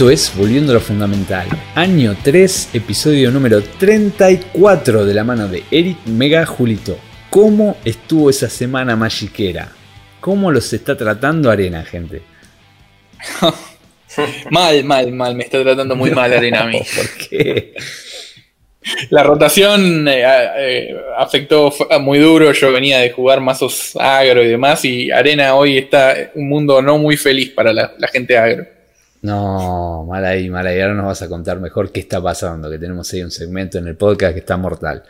Esto es Volviendo a lo Fundamental, año 3, episodio número 34 de la mano de Eric Mega Julito. ¿Cómo estuvo esa semana magiquera? ¿Cómo los está tratando Arena, gente? mal, mal, mal. Me está tratando muy mal Arena a mí. ¿Por qué? La rotación eh, eh, afectó muy duro. Yo venía de jugar mazos agro y demás. Y Arena hoy está un mundo no muy feliz para la, gente agro. No, mal ahí, mal ahí. Ahora nos vas a contar mejor qué está pasando. Que tenemos ahí un segmento en el podcast que está mortal.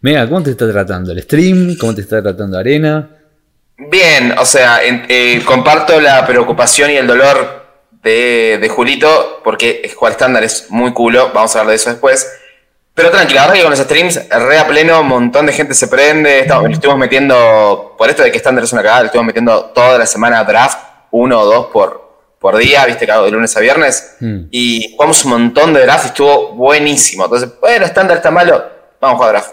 Mega, ¿cómo te está tratando el stream? ¿Cómo te está tratando Arena? Bien, o sea, eh, comparto la preocupación y el dolor de, de Julito, porque jugar estándar es muy culo. Vamos a hablar de eso después. Pero tranquila, ahora que con los streams, re a pleno, un montón de gente se prende. Estamos, estuvimos metiendo, por esto de que estándar es una cagada, estuvimos metiendo toda la semana draft, uno o dos por, por día, viste, de lunes a viernes. Hmm. Y jugamos un montón de draft y estuvo buenísimo. Entonces, bueno, estándar está malo, vamos a jugar draft.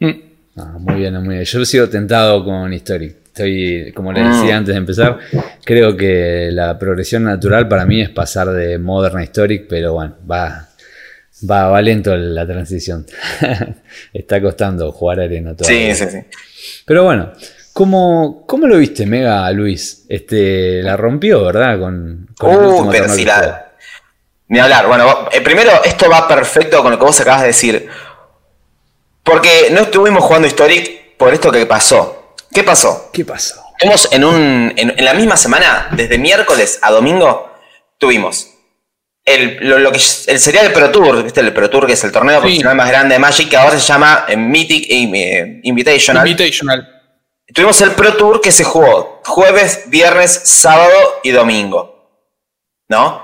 Hmm. Ah, muy bien, muy bien. Yo sigo tentado con Historic. Estoy, como le decía hmm. antes de empezar, creo que la progresión natural para mí es pasar de Modern a Historic, pero bueno, va, Va, va lento la transición. Está costando jugar arena todavía. Sí, sí, sí. Pero bueno, ¿cómo, cómo lo viste, Mega Luis? Este, la rompió, ¿verdad? Con, uh, pero si la. Ni hablar. Bueno, eh, primero, esto va perfecto con lo que vos acabas de decir. Porque no estuvimos jugando Historic por esto que pasó. ¿Qué pasó? ¿Qué pasó? Tuvimos en, un, en la misma semana, desde miércoles a domingo, tuvimos el, lo, que el, sería el Pro Tour, ¿viste? El Pro Tour, que es el torneo profesional más grande de Magic, que ahora se llama eh, Mythic eh, Invitational. Invitational. Tuvimos el Pro Tour que se jugó jueves, viernes, sábado y domingo. ¿No?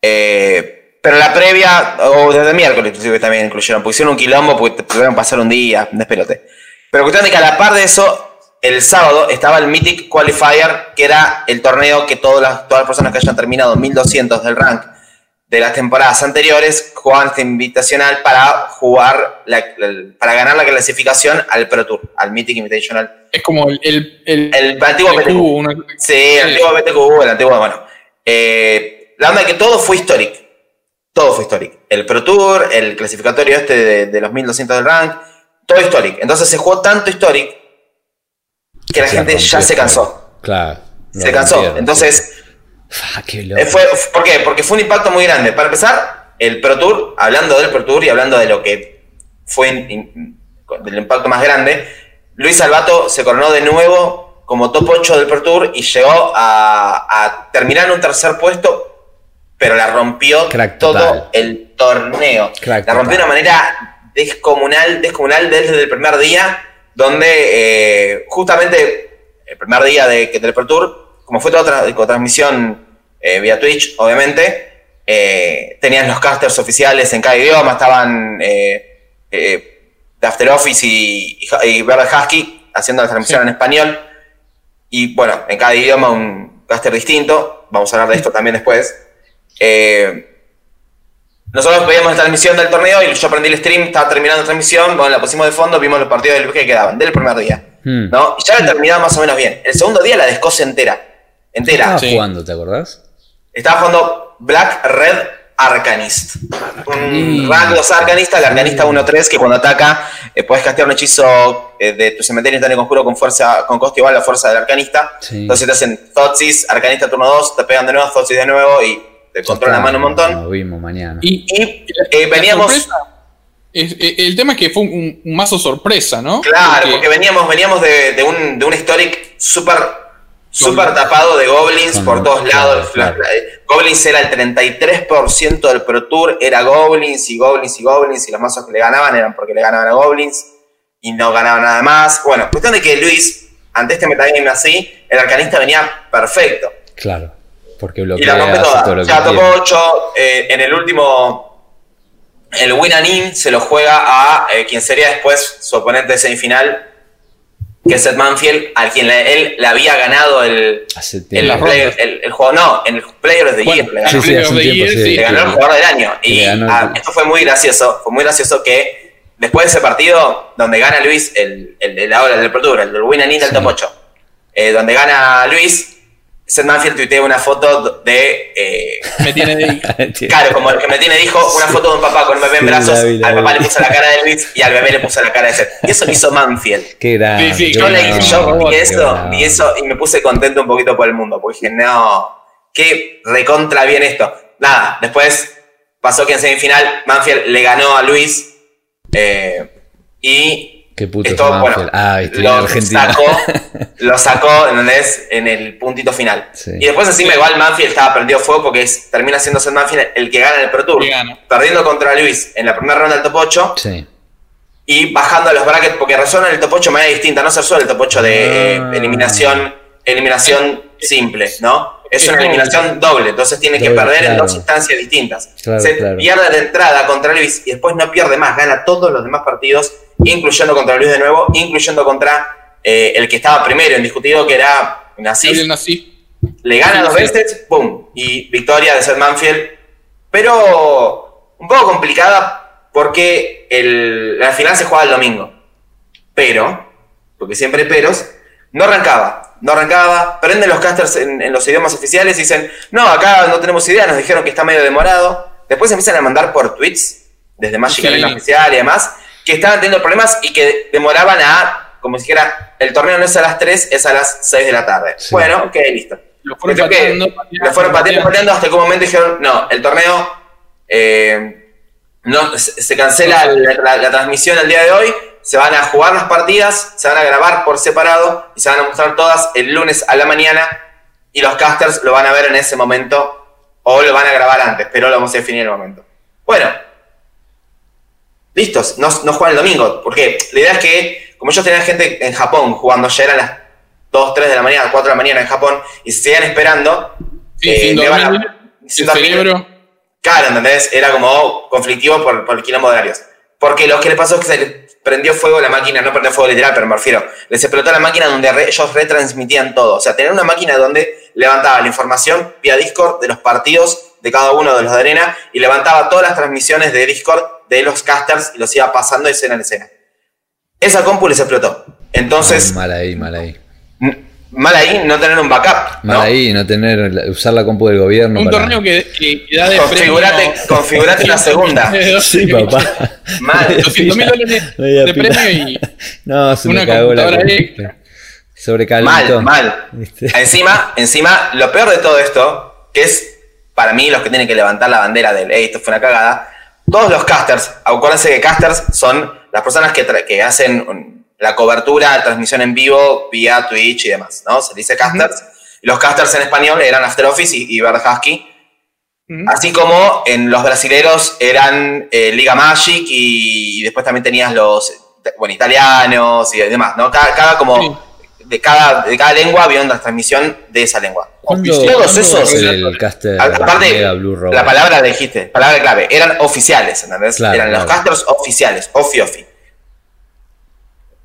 Eh, pero la previa, o desde miércoles inclusive también incluyeron, porque hicieron un quilombo, porque pudieron pasar un día, un despelote. Pero cuestión de que a la par de eso, el sábado estaba el Mythic Qualifier, que era el torneo que todas las, todas las personas que hayan terminado 1200 del rank de las temporadas anteriores jugaban este invitacional para jugar, para ganar la clasificación al Pro Tour, al Mythic Invitational. Es como el, el, el, antiguo BTQ. Sí, el antiguo BTQ, el antiguo, bueno. Eh, la onda es que todo fue histórico. Todo fue histórico. El Pro Tour, el clasificatorio este de, los 1200 del rank, todo histórico. Entonces se jugó tanto histórico que la gente ya se cansó. Claro. Se cansó. Entonces Eh, fue, ¿Por qué? Porque fue un impacto muy grande. Para empezar, el Pro Tour, hablando del Pro Tour y hablando de lo que fue del impacto más grande, Luis Albato se coronó de nuevo como top 8 del Pro Tour y llegó a, terminar en un tercer puesto, pero la rompió todo el torneo. la rompió de una manera descomunal, descomunal desde el primer día, donde eh, justamente el primer día de, del Pro Tour como fue toda otra transmisión eh, vía Twitch, obviamente, eh, tenían los casters oficiales en cada idioma, estaban eh, eh After Office y, y, Verde Husky haciendo la transmisión en español. Y bueno, en cada idioma un caster distinto. Vamos a hablar de esto también después. nosotros veíamos la transmisión del torneo y yo aprendí el stream, estaba terminando la transmisión, bueno, la pusimos de fondo, vimos los partidos del que quedaban, del primer día. Hmm. ¿no? Y ya la terminaba más o menos bien. El segundo día la descose entera entera. Estaba jugando, ¿te acordás? Estaba jugando Black Red Arcanist. Un rank 2 arcanista, el arcanista 1-3, que cuando ataca eh, puedes castear un hechizo eh, de tu cementerio instantáneo conjuro con fuerza, con coste igual a la fuerza del arcanista. Entonces te hacen Thoughtsis, arcanista turno 2, te pegan de nuevo, Thoughtsis de nuevo y te controlan la mano un montón. Lo vimos mañana. Y, eh, veníamos. el tema es que fue un, mazo sorpresa, ¿no? Claro, porque, veníamos, veníamos de, de, un, de un historic súper Súper tapado de Goblins por todos lados. Goblins era el 33% del Pro Tour, era Goblins y Goblins y Goblins, y los mazos que le ganaban eran porque le ganaban a Goblins y no ganaban nada más. Bueno, cuestión de que Luis, ante este metagame así, el arcanista venía perfecto. Claro, porque bloquea y la rompe toda. ya tocó 8, eh, en el último, el Winanin se lo juega a eh, quien sería después su oponente de semifinal, que es Seth Manfield, al quien él le había ganado el, el, el, juego, no, en el Player de Year, le ganó, le ganó el jugador del año. Y esto fue muy gracioso, fue muy gracioso que después de ese partido, donde gana Luis, el, el, el ahora del Pro Tour, el del Win and del top 8, eh, donde gana Luis, Seth Manfield tuitea una foto de. Eh, me tiene de Claro, como el que me tiene dijo, una foto de un papá con un bebé en brazos. al papá le puso la cara de Luis y al bebé le puso la cara de Seth. Y eso lo hizo Manfield. Qué grande. Sí, sí, yo, le, yo vi eso, vi eso y me puse contento un poquito por el mundo. Porque dije, no, qué recontra bien esto. Nada, después pasó que en semifinal Manfield le ganó a Luis. Eh, y Qué puto esto, bueno, ah, lo, sacó, lo sacó en el puntito final. Y después encima igual Manfield estaba perdido fuego porque termina siendo Seth Manfield el que gana en el Pro Tour. Perdiendo contra Luis en la primera ronda del top 8. Y bajando a los brackets porque resuena el top 8 de manera distinta. No se resuelve el top 8 de ah. eliminación, eliminación simple, ¿no? Es una eliminación doble, entonces tiene que perder en dos instancias distintas. se pierde de entrada contra Luis y después no pierde más, gana todos los demás partidos incluyendo contra Luis de nuevo, incluyendo contra eh, el que estaba primero indiscutido, que era Nasif. Le gana dos veces, ¡pum! Y victoria de Seth Manfield. Pero un poco complicada porque el, la final se juega el domingo. Pero, porque siempre hay peros, no arrancaba. No arrancaba, prenden los casters en, los idiomas oficiales y dicen, no, acá no tenemos idea, nos dijeron que está medio demorado. Después empiezan a mandar por tweets, desde Magic sí. Oficial y demás, que estaban teniendo problemas y que demoraban a, como si dijera, el torneo no es a las 3, es a las 6 de la tarde. Bueno, ok, listo. Lo fueron pateando, lo fueron pateando, pateando, hasta que un momento dijeron, no, el torneo eh, no, se cancela la, transmisión el día de hoy, se van a jugar las partidas, se van a grabar por separado y se van a mostrar todas el lunes a la mañana y los casters lo van a ver en ese momento o lo van a grabar antes, pero lo vamos a definir en el momento. Bueno, listos, no, no juegan el domingo. Porque la idea es que, como ellos tenían gente en Japón jugando, ya eran las 2, 3 de la mañana, 4 de la mañana en Japón, y se seguían esperando. Sí, eh, sin dormir, Claro, ¿entendés? Era como conflictivo por, por el quilombo de horarios. Porque lo que le pasó es que se le prendió fuego la máquina, no prendió fuego literal, pero me refiero, les explotó la máquina donde ellos retransmitían todo. O sea, tener una máquina donde levantaba la información vía Discord de los partidos de cada uno de los de arena y levantaba todas las transmisiones de Discord de los casters y los iba pasando de escena en escena. Esa compu les explotó. Entonces. mal ahí, mal ahí. Mal ahí no tener un backup. Mal ahí no tener, usar la compu del gobierno. Un torneo que, da de configurate, configurate una segunda. sí, papá. Mal. 200 mil dólares de premio y. No, se una me cagó la Mal, mal. Encima, encima, lo peor de todo esto, que es para mí los que tienen que levantar la bandera del, hey, esto fue una cagada, todos los casters, acuérdense que casters son las personas que, que hacen la cobertura, la transmisión en vivo vía Twitch y demás, ¿no? Se dice casters. Los casters en español eran After Office y, y Husky. Así como en los brasileros eran eh, Liga Magic y, después también tenías los, bueno, italianos y demás, ¿no? Cada, como de cada, de cada lengua había una transmisión de esa lengua. Todos esos. aparte, la palabra dijiste, palabra clave, eran oficiales, ¿entendés? eran los casters oficiales, ofi ofi.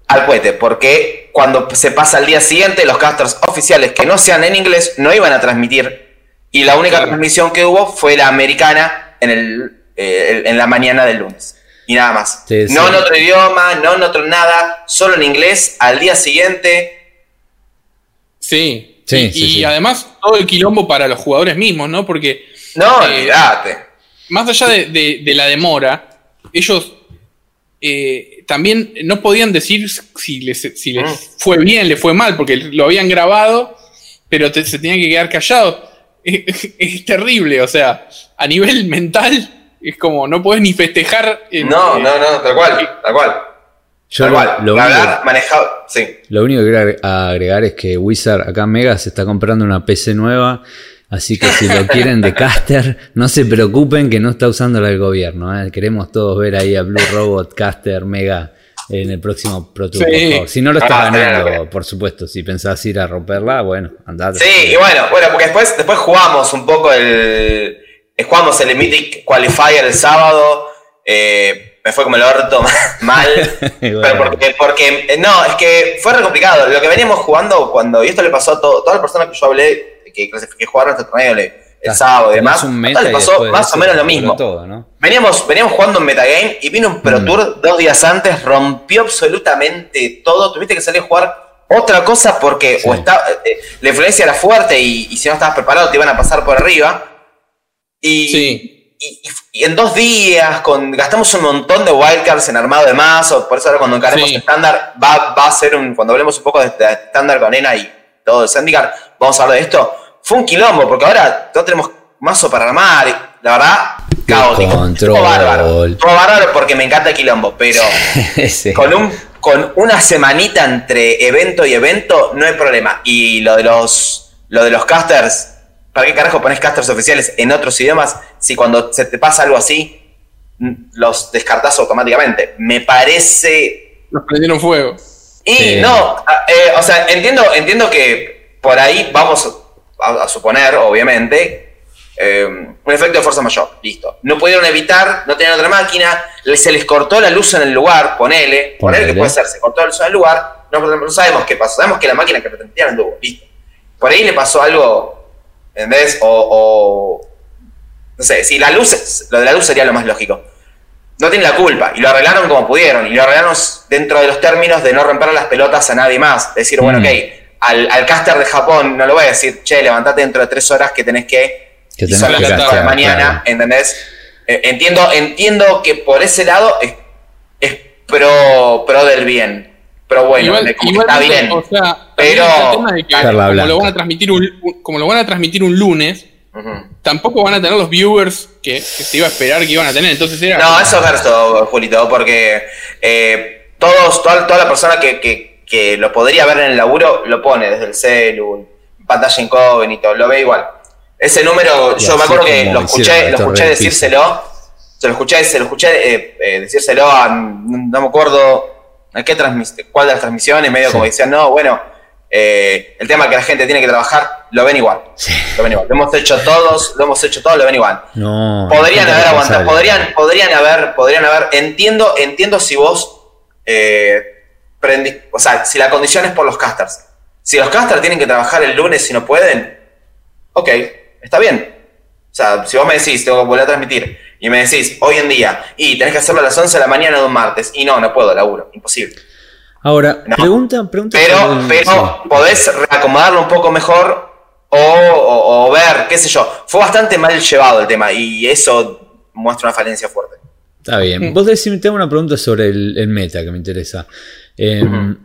Al cohete, porque cuando se pasa al día siguiente, los casters oficiales que no sean en inglés no iban a transmitir. Y la única transmisión que hubo fue la americana en, el, eh, en la mañana del lunes. Y nada más. no en otro idioma, no en otro nada, solo en inglés, al día siguiente Sí. Sí, y, además todo el quilombo para los jugadores mismos, ¿no? Porque. No, eh, Más allá de, la demora, ellos eh, también no podían decir si les, si les mm. fue bien, les fue mal, porque lo habían grabado, pero se tenían que quedar callados. Es, terrible, o sea, a nivel mental, es como no puedes ni festejar. no, no, no, tal cual, tal cual. Yo lo, único, manejado, lo único que quiero agregar es que Wizard acá Mega se está comprando una PC nueva. Así que si lo quieren de caster, no se preocupen que no está usando la del gobierno. ¿eh? Queremos todos ver ahí a Blue Robot, Caster, Mega en el próximo Pro Tour. Si no lo está ah, ganando, por supuesto. Si pensás ir a romperla, bueno, andate. Sí, y bueno, bueno, porque después, después jugamos un poco el. Jugamos el Mythic Qualifier el sábado. Eh, me fue como el orto mal. pero porque, porque, eh, no, es que fue re complicado. Lo que veníamos jugando cuando, y esto le pasó a todas las personas que yo hablé, que, que jugaron este torneo el sábado y demás, le pasó más o menos lo mismo. Veníamos, veníamos jugando en metagame y vino un Pro mm. Tour dos días antes, rompió absolutamente todo. Tuviste que salir a jugar otra cosa porque o está, eh, la influencia era fuerte y, si no estabas preparado te iban a pasar por arriba. Y, y, en dos días con, gastamos un montón de wildcards en armado de mazo, por eso ahora cuando encaremos estándar va, va, a ser un, cuando hablemos un poco de estándar con ENA y todo el Zendikar, vamos a hablar de esto. Fue un quilombo porque ahora no tenemos mazo para armar, la verdad, caótico. Todo bárbaro. Todo bárbaro porque me encanta el quilombo, pero con un con una semanita entre evento y evento no hay problema. Y lo de los lo de los casters, ¿para qué carajo pones casters oficiales en otros idiomas si cuando se te pasa algo así los descartas automáticamente? Me parece Nos prendieron fuego. Y no, eh, o sea, entiendo entiendo que por ahí vamos a suponer, obviamente, eh, un efecto de fuerza mayor, listo. No pudieron evitar, no tenían otra máquina, se les cortó la luz en el lugar, ponele, ponele, que puede ser, se cortó la luz en el lugar, no, sabemos qué pasó, sabemos que la máquina que pretendían anduvo, listo. Por ahí le pasó algo, ¿entendés? O, o, no sé, si la luz, lo de la luz sería lo más lógico. No tienen la culpa, y lo arreglaron como pudieron, y lo arreglaron dentro de los términos de no romper las pelotas a nadie más. Decir, bueno, mm. ok, al, al caster de Japón no lo voy a decir, che, levantate dentro de tres horas que tenés que que son las de la mañana, ¿entendés? Eh, entiendo, entiendo que por ese lado es, es pro, pro del bien. Pero bueno, está bien. O sea, pero como, lo van a transmitir un, como lo van a transmitir un lunes, tampoco van a tener los viewers que, se iba a esperar que iban a tener. Entonces era. No, eso es verso, Julito, porque eh, todos, toda, toda la persona que, que, que, lo podría ver en el laburo lo pone desde el celu, pantalla incógnito, lo ve igual. Ese número, yo me acuerdo que lo escuché, lo escuché decírselo, se lo escuché, se lo escuché eh, eh, decírselo a, no me acuerdo a qué cuál de las transmisiones, medio como decían, no, bueno, eh, el tema que la gente tiene que trabajar, lo ven igual. Lo ven igual. Lo hemos hecho todos, lo hemos hecho todos, lo ven igual. No, podrían haber aguantado, podrían, podrían haber, podrían haber, entiendo, entiendo si vos o sea, si la condición es por los casters. Si los casters tienen que trabajar el lunes y no pueden, ok, está bien. O sea, si vos me decís, tengo que volver a transmitir, y me decís, hoy en día, y tenés que hacerlo a las 11 de la mañana de un martes, y no, no puedo, laburo, imposible. Ahora, pregunta, pregunta. Pero, pero podés reacomodarlo un poco mejor o, ver, qué sé yo. Fue bastante mal llevado el tema, y eso muestra una falencia fuerte. Está bien. Vos decís, tengo una pregunta sobre el, meta que me interesa. Em,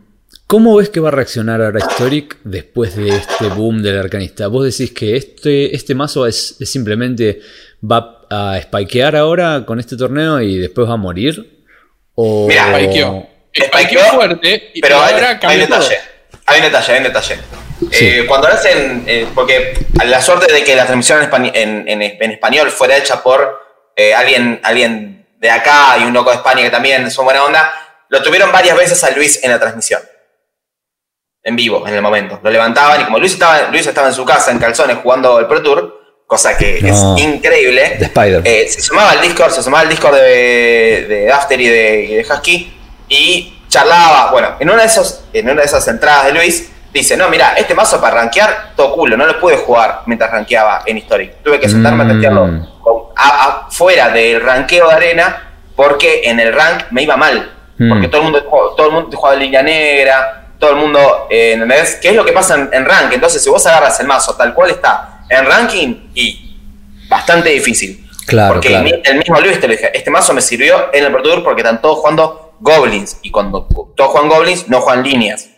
¿Cómo ves que va a reaccionar ahora Historic después de este boom del arcanista? ¿Vos decís que este, este mazo es, simplemente va a spikear ahora con este torneo y después va a morir? ¿O... Mira, spikeó. Fuerte, pero, ahora hay, un detalle. Hay un detalle, hay un detalle. Eh, cuando hacen, eh, porque la suerte de que la transmisión en, español fuera hecha por eh, alguien, alguien de acá y un loco de España que también son buena onda, lo tuvieron varias veces a Luis en la transmisión en vivo en el momento. Lo levantaban y como Luis estaba, Luis estaba en su casa en calzones jugando el Pro Tour, cosa que es increíble. Eh, se sumaba al Discord, se sumaba al Discord de, de After y de, Husky y charlaba. Bueno, en una de esos, en una de esas entradas de Luis, dice, no, mira, este mazo para rankear, todo culo, no lo pude jugar mientras rankeaba en Historic. Tuve que sentarme a mm. testearlo afuera del ranqueo de arena, porque en el rank me iba mal. Porque mm. todo el mundo todo el mundo jugaba en línea negra, todo el mundo, eh, ¿entendés? ¿Qué es lo que pasa en, en, ranking? Entonces, si vos agarras el mazo tal cual está en ranking, y bastante difícil. Claro, porque el mismo Luis te lo dije, este mazo me sirvió en el Pro Tour porque están todos jugando Goblins. Y cuando todos juegan Goblins, no juegan líneas.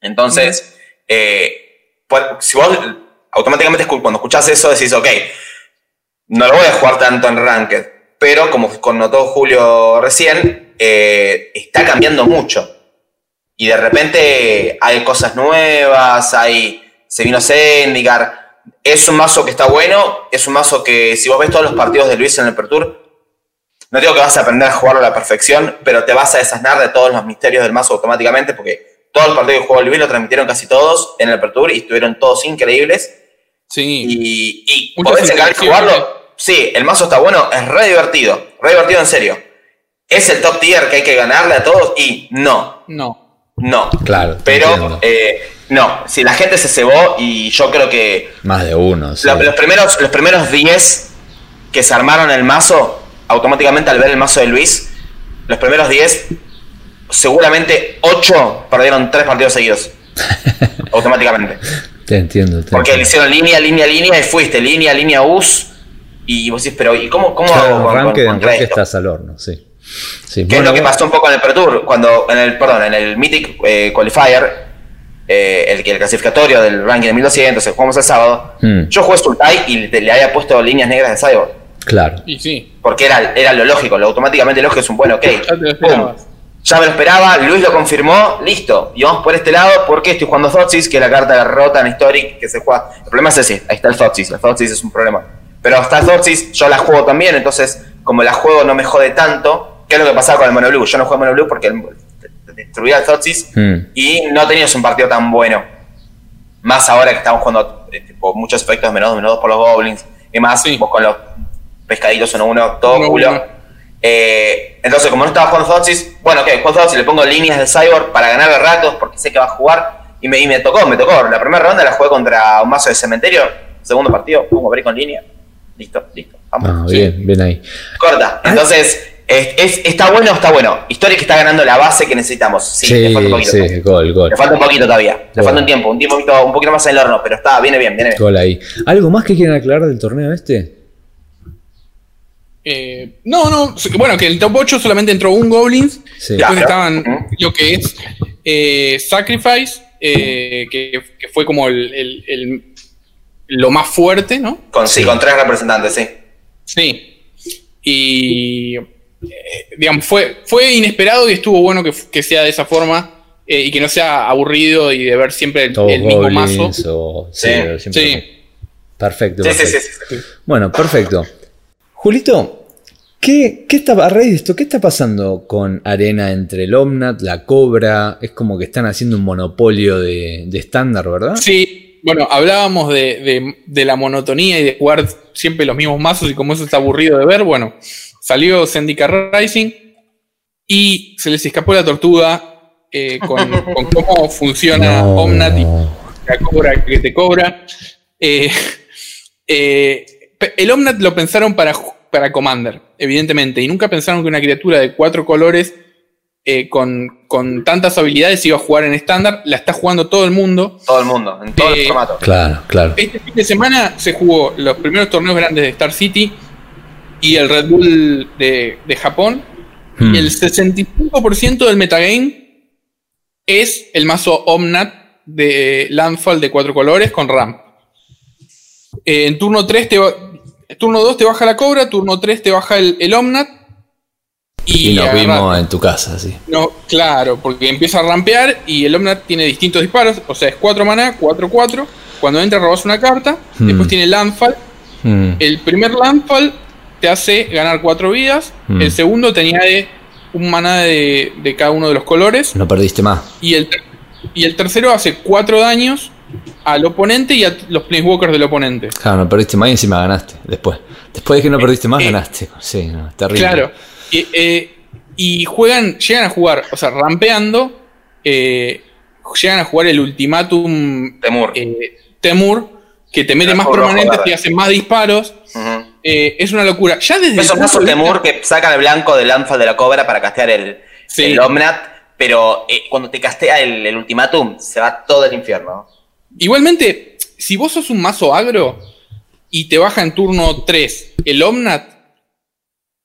Entonces, eh, pues, si vos automáticamente cuando escuchás eso decís, ok, no lo voy a jugar tanto en Ranked. Pero como notó Julio recién, eh, está cambiando mucho y de repente hay cosas nuevas, hay, se vino Zendikar. Es un mazo que está bueno, es un mazo que si vos ves todos los partidos de Luis en el Pertur, no digo que vas a aprender a jugarlo a la perfección, pero te vas a desasnar de todos los misterios del mazo automáticamente, porque todos los partidos que jugó Luis lo transmitieron casi todos en el Pertur y estuvieron todos increíbles. Sí. Y, y podés encargar de jugarlo. Sí, el mazo está bueno, es re divertido, re divertido en serio. ¿Es el top tier que hay que ganarle a todos? Y no. No. No. Claro. Pero eh, no, si la gente se cebó y yo creo que. Más de uno. los, primeros, los primeros 10 que se armaron el mazo, automáticamente al ver el mazo de Luis, los primeros 10 seguramente 8 perdieron 3 partidos seguidos. automáticamente. Te entiendo. Te Porque le hicieron línea, línea, línea y fuiste, línea, línea, US. Y vos decís, pero ¿y cómo, cómo Claro, hago en con- con- estás al horno, sí. Sí, ¿Qué es lo que pasó un poco en el Pro Tour? Cuando, en el, perdón, en el Mythic eh, Qualifier, eh, el, que- el clasificatorio del ranking de 1200, que jugamos el sábado, Hmm. yo jugué Sultai y le, le había puesto líneas negras de Cyborg. Claro. Y sí, Porque era, era lo lógico, lo automáticamente lógico es un buen ok. ya te lo Pum. esperabas. Ya me lo esperaba, Luis lo confirmó, listo. Y vamos por este lado porque estoy jugando Thoughtseize, que es la carta rota en Historic que se juega. El problema es ese, ahí está el Thoughtseize, el Thoughtseize es un problema. Pero está el Thoughtseize, yo la juego también, entonces como la juego no me jode tanto, ¿qué es lo que pasaba con el Mono Blue? Yo no juego Mono Blue porque el- destruía el Thoughtseize Hmm. y no tenías un partido tan bueno. Más ahora que estamos jugando eh, tipo, muchos efectos menos menos por los goblins y más, Sí. vos con los pescaditos uno uno, todo Uno a culo. Eh, entonces, como no estaba jugando Thoughtseize, bueno, ok, juego Thoughtseize, le pongo líneas de Cyborg para ganarle ratos porque sé que va a jugar. Y me, y me tocó, me tocó. La primera ronda la jugué contra un mazo de cementerio. Segundo partido, pongo break con línea. Listo, listo. Vamos. Ah, Sí. bien, bien ahí. Corta. Entonces, es, es- está bueno, está bueno. Historia que está ganando la base que necesitamos. Sí, Sí, le falta un poquito. sí, gol, gol. Le falta un poquito todavía. Le falta un tiempo, un tiempo un poquito, un poquito más en el horno, pero está, viene bien, viene bien. Gol ahí. ¿Algo más que quieren aclarar del torneo este? Eh, no, no, bueno, que en el top 8 solamente entró un Goblins. Sí. Después estaban lo que es eh, Sacrifice, eh, que, que fue como el, el- el- lo más fuerte, ¿no? Con, sí, con tres representantes, sí. Sí. Y, eh, digamos, fue, fue inesperado y estuvo bueno que, que sea de esa forma eh, y que no sea aburrido y de ver siempre el, Todos el mismo mazo. o- sí, Sí, siempre- Sí. Perfecto. Sí, sí, perfecto. sí, sí. Bueno, perfecto. Julito, ¿qué, qué está, a raíz de esto, qué está pasando con Arena entre el Omnat, la Cobra? Es como que están haciendo un monopolio de de estándar, ¿verdad? Sí, bueno, hablábamos de, de- de la monotonía y de jugar siempre los mismos mazos y como eso está aburrido de ver. Bueno, salió Zendikar Rising y se les escapó la tortuga eh, con, con cómo funciona No. Omnat y la cobra que te cobra. Eh, eh, el Omnat lo pensaron para, para Commander, evidentemente, y nunca pensaron que una criatura de cuatro colores eh, con, con tantas habilidades iba a jugar en estándar. La está jugando todo el mundo. Todo el mundo, en todo Eh, el formato. Claro, claro. Este fin de semana se jugó los primeros torneos grandes de Star City y el Red Bull de, de Japón. Hmm. Y el 65% del metagame es el mazo Omnat de Landfall de cuatro colores con ramp. Eh, en turno 3 te va- turno 2 te baja la cobra, turno 3 te baja el, el Omnat. Y nos agarrate. vimos en tu casa, sí. No, claro, porque empieza a rampear y el Omnat tiene distintos disparos, o sea, es 4 maná, 4-4. Cuando entra robas una carta, Hmm. después tiene Landfall. Hmm. El primer Landfall te hace ganar 4 vidas, Hmm. el segundo te añade un maná de, de cada uno de los colores No perdiste más. y el, y el tercero hace 4 daños al oponente y a los Planeswalkers del oponente. Claro, no perdiste más y encima ganaste. Después. Después de que no perdiste más, eh, ganaste. Sí, no, terrible. Claro. Y, eh, y juegan, llegan a jugar, o sea, rampeando, eh, llegan a jugar el ultimátum Temur. eh, Temur, que te mete más rojo, permanentes y hace más disparos. Eh, es una locura. Ya desde de vista- Temur que sacan el blanco del Landfall de la cobra para castear el, Sí. el Omnat, pero eh, cuando te castea el, el ultimátum, se va todo el infierno. Igualmente, si vos sos un mazo agro y te baja en turno 3 el Omnat,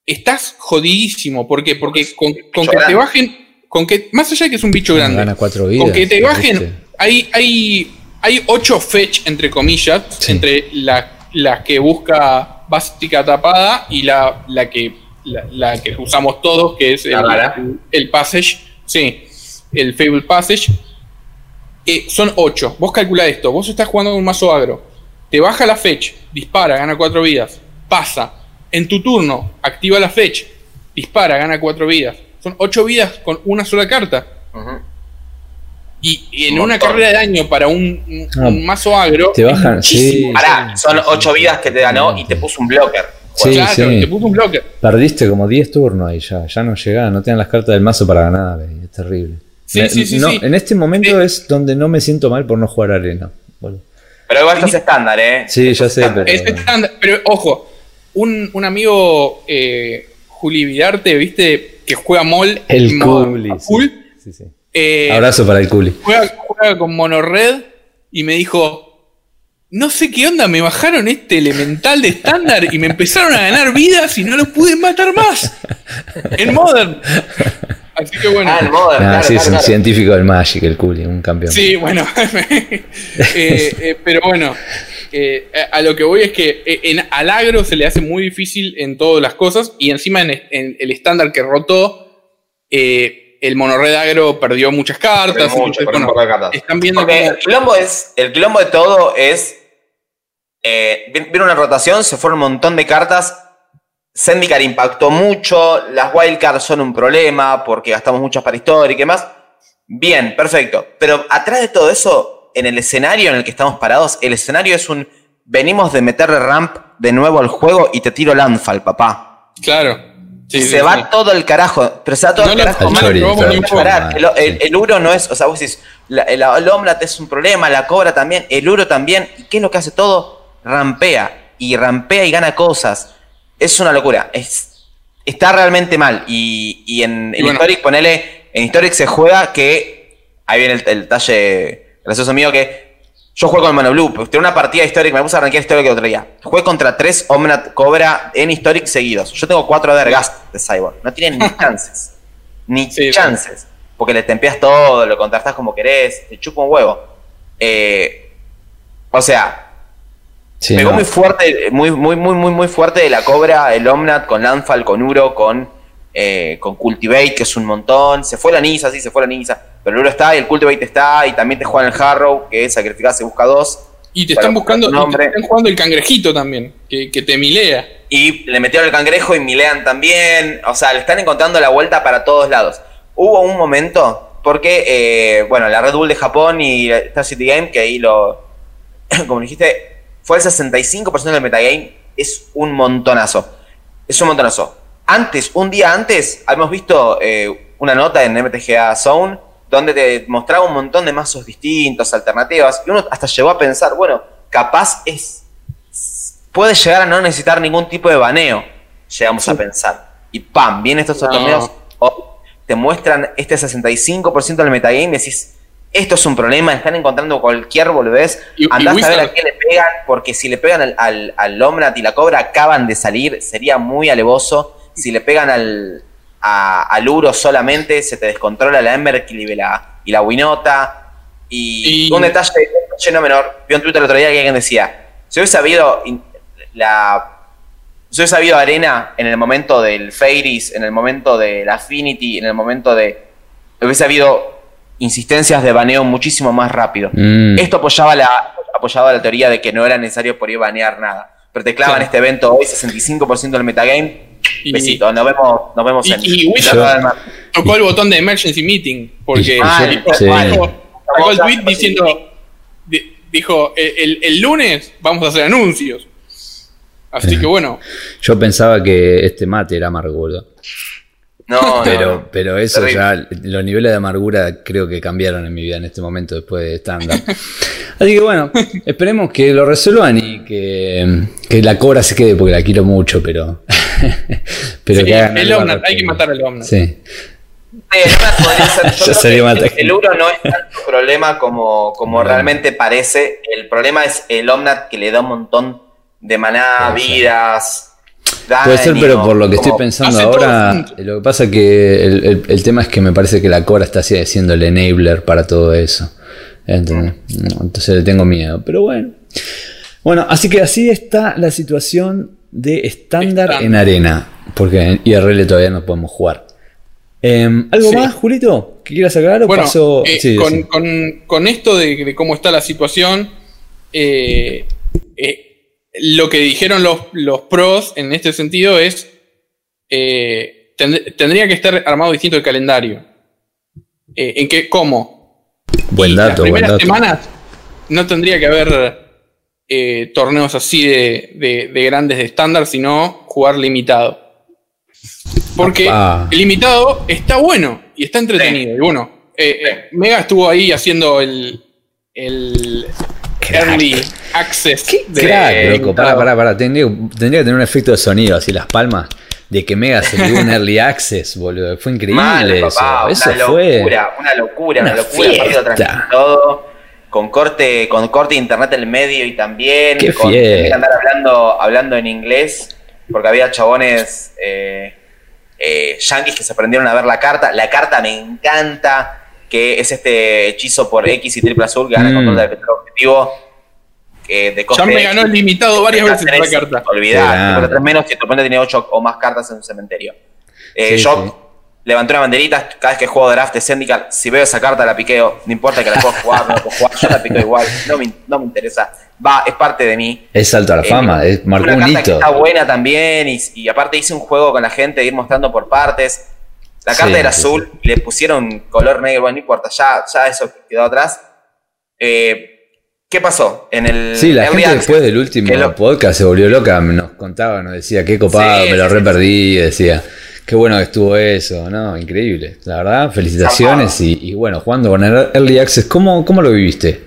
estás jodidísimo. ¿Por qué? Porque con, que te bajen, con que, más allá de que es un bicho grande, Gana cuatro vidas. con que te ¿viste? bajen, hay, hay, hay 8 fetch, entre comillas, Sí. entre la, la que busca básica tapada y la, la que la, la que usamos todos, que es La el, el, el passage. Sí, el Fable Passage. Eh, son 8. Vos calculá esto. Vos estás jugando con un mazo agro. Te baja la fetch, dispara, gana 4 vidas. Pasa. En tu turno, activa la fetch, dispara, gana 4 vidas. Son 8 vidas con una sola carta. Y, y en Un una montón. carrera de daño para un, un- Ah, un mazo agro. te bajan, sí. Pará, son ocho vidas que te ganó y te puso un blocker. Sí, claro, sí. te puso un bloque. Perdiste como 10 turnos ahí ya. Ya no llegás, no tenían las cartas del mazo para ganar. eh, Es terrible. Sí, Me- sí, sí, no, sí. En este momento Sí. es donde no me siento mal por no jugar arena. Pero igual esto es estándar, ¿eh? Sí, ya sé, pero- Es estándar, pero ojo, un, un amigo, eh, Juli Vidarte, viste, que juega MOL. El Culi, Sí, sí. eh, Abrazo para el Culi. juega, juega con Monored y me dijo. No sé qué onda, me bajaron este elemental de estándar y me empezaron a ganar vidas y no los pude matar más. En Modern. Así que bueno. Ah, el Modern, Ah, claro, sí, es un claro. científico del Magic, el Culi, un campeón. Sí, bueno. Eh, eh, pero bueno, eh, a lo que voy es que en, al agro se le hace muy difícil en todas las cosas y encima en, en el estándar que rotó, eh, el monorred agro perdió muchas cartas. Perdió mucho, un bueno, poco de cartas. Están viendo Porque cómo- el quilombo es. El quilombo de todo es. Eh, una rotación, se fueron un montón de cartas. Zendikar impactó mucho. Las wildcards son un problema porque gastamos muchas para historia y qué más. Bien, perfecto. Pero atrás de todo eso, en el escenario en el que estamos parados, el escenario es un. Venimos de meterle ramp de nuevo al juego y te tiro Landfall, papá. Claro. Sí, se sí, va sí. todo el carajo. Pero se va todo No el carajo. Al no mal. Chori, mal, el, el- sí. el Uro no es, o sea, vos decís, la- el, el es un problema, la Cobra también, el Uro también. ¿Y qué es lo que hace todo? Rampea. Y rampea y gana cosas. Es una locura. Es, está realmente mal. Y, y en, Y en bueno. Historic, ponele, en Historic se juega que. Ahí viene el, el talle gracioso mío que. Yo juego con el Mono Blue. Tengo una partida Historic, me puse a arranquear Historic el otro día. Jugué contra tres Omnat Cobra en Historic seguidos. Yo tengo cuatro de Ergast de Cyborg. No tienen ni chances. Ni Sí, chances. Porque le tempeas todo, lo contrastás como querés, te chupa un huevo. Eh, o sea, Sí, pegó no. muy fuerte, muy, muy, muy, muy, muy fuerte de la cobra, el Omnat con Landfall, con Uro, con, eh, con Cultivate, que es un montón. Se fue la Nisa, sí, se fue la Nisa. Pero el Uro está y el Cultivate está, y también te juegan el Harrow, que es sacrificar se busca dos. Y te están buscando, y te nombre. están jugando el cangrejito también, que, que te milea. Y le metieron el cangrejo y milean también. O sea, le están encontrando la vuelta para todos lados. Hubo un momento, porque, eh, bueno, la Red Bull de Japón y la Star City Game, que ahí lo. Como dijiste, fue el 65% del metagame. Es un montonazo. Es un montonazo. Antes, un día antes, habíamos visto eh, una nota en MTGA Zone donde te mostraba un montón de mazos distintos, alternativas. Y uno hasta llegó a pensar, bueno, capaz es puede llegar a no necesitar ningún tipo de baneo, llegamos a pensar. Y pam, vienen estos No. torneos, oh, te muestran este 65% del metagame y decís, esto es un problema, están encontrando cualquier boludez, y andás a ver a qué le pegan, porque si le pegan al, al, al Omnat y la Cobra acaban de salir, sería muy alevoso. Si le pegan al, a- al Uro solamente, se te descontrola la Emberkill y la, y la Winota. Y, Y- un detalle, un detalle no menor, vi en Twitter el otro día que alguien decía, si hubiese habido in- la... Si hubiese habido arena en el momento del Fairies, en el momento del Affinity, en el momento de... Hubiese habido insistencias de baneo muchísimo más rápido. Mm. Esto apoyaba la, apoyaba la teoría de que no era necesario por ahí banear nada. Pero te clavan Claro. este evento hoy, 65% del metagame. Y- Besito, nos vemos, nos vemos Y- en y mar. Tocó el botón de emergency meeting, porque Ah, dijo- sí. dijo- sacó el tweet diciendo, di- dijo, el, el- el lunes vamos a hacer anuncios. Así que bueno, Yo pensaba que este mate era amargura. No, no, Pero, no. pero eso Terrible. ya, los niveles de amargura creo que cambiaron en mi vida en este momento después de estándar. Así que bueno, esperemos que lo resuelvan y que, que la cobra se quede porque la quiero mucho, pero. pero sí, que el Omnat, hay que matar al Omnat. Sí. Sí, el Omnat podría ser- yo creo que el, el Uro no es tanto problema como, como Bueno. realmente parece. El problema es el Omnat que le da un montón de maná, Puede Puede ser, pero por lo que estoy pensando todo ahora, lo que pasa que el, el- el tema es que me parece que la cobra está si- siendo el enabler para todo eso. Entonces le tengo miedo, pero bueno. Bueno, así que así está la situación de estándar Estándar. en arena, porque en IRL todavía no podemos jugar. Em, ¿Algo Sí. más, Julito? ¿Que quieras aclarar o Bueno, paso? eh, Sí, con, sí. con- con esto de, de cómo está la situación, eh, eh, lo que dijeron los, los pros en este sentido es, eh, tend- tendría que estar armado distinto el calendario. Eh, ¿En qué? ¿Cómo? Buen dato, las buen primeras dato. semanas no tendría que haber eh, torneos así de, de- de grandes de estándar, sino jugar limitado. Porque Apá. el limitado está bueno y está entretenido. Y bueno, eh, eh, Mega estuvo ahí haciendo el. Early access de Crack, loco, pará, pará, pará. Tendría, tendría que tener un efecto de sonido, así las palmas. de que Mega se dio un early access, boludo. Fue increíble Mal, eso. papá, eso una fue. locura, una locura, una, una locura. todo, con corte, con corte de internet en el medio y también Qué con que andar hablando, hablando en inglés, porque había chabones eh, eh, yankees que se aprendieron a ver la carta. La carta me encanta, que es este hechizo por X y triple azul que gana el Mm. control del efecto objetivo. eh, de Ya me ganó el limitado varias veces la carta. Olvidar, grande. tres menos si tu oponente tiene 8 o más cartas en un cementerio. Eh, Sí, yo sí. levanté una banderita cada vez que juego draft de Zendikar. Si veo esa carta, la piqueo. No importa que la pueda jugar, no la puedo jugar, yo la piqueo igual. No me, no me interesa. Va, es parte de mí. Es salto a la Eh, fama, es, marcó una un carta que hito. está buena también. Y, y aparte hice un juego con la gente de ir mostrando por partes. La carta Sí, era sí, azul, le pusieron color negro, bueno, no importa, ya, ya eso quedó atrás. Eh, ¿Qué pasó? En el Sí, la gente después del último lo- podcast se volvió loca, nos contaba, nos decía, qué copado, me lo sí. reperdí, decía, qué bueno que estuvo eso, ¿no? Increíble. La verdad, felicitaciones y, y bueno, jugando con el Early Access, ¿cómo, cómo lo viviste?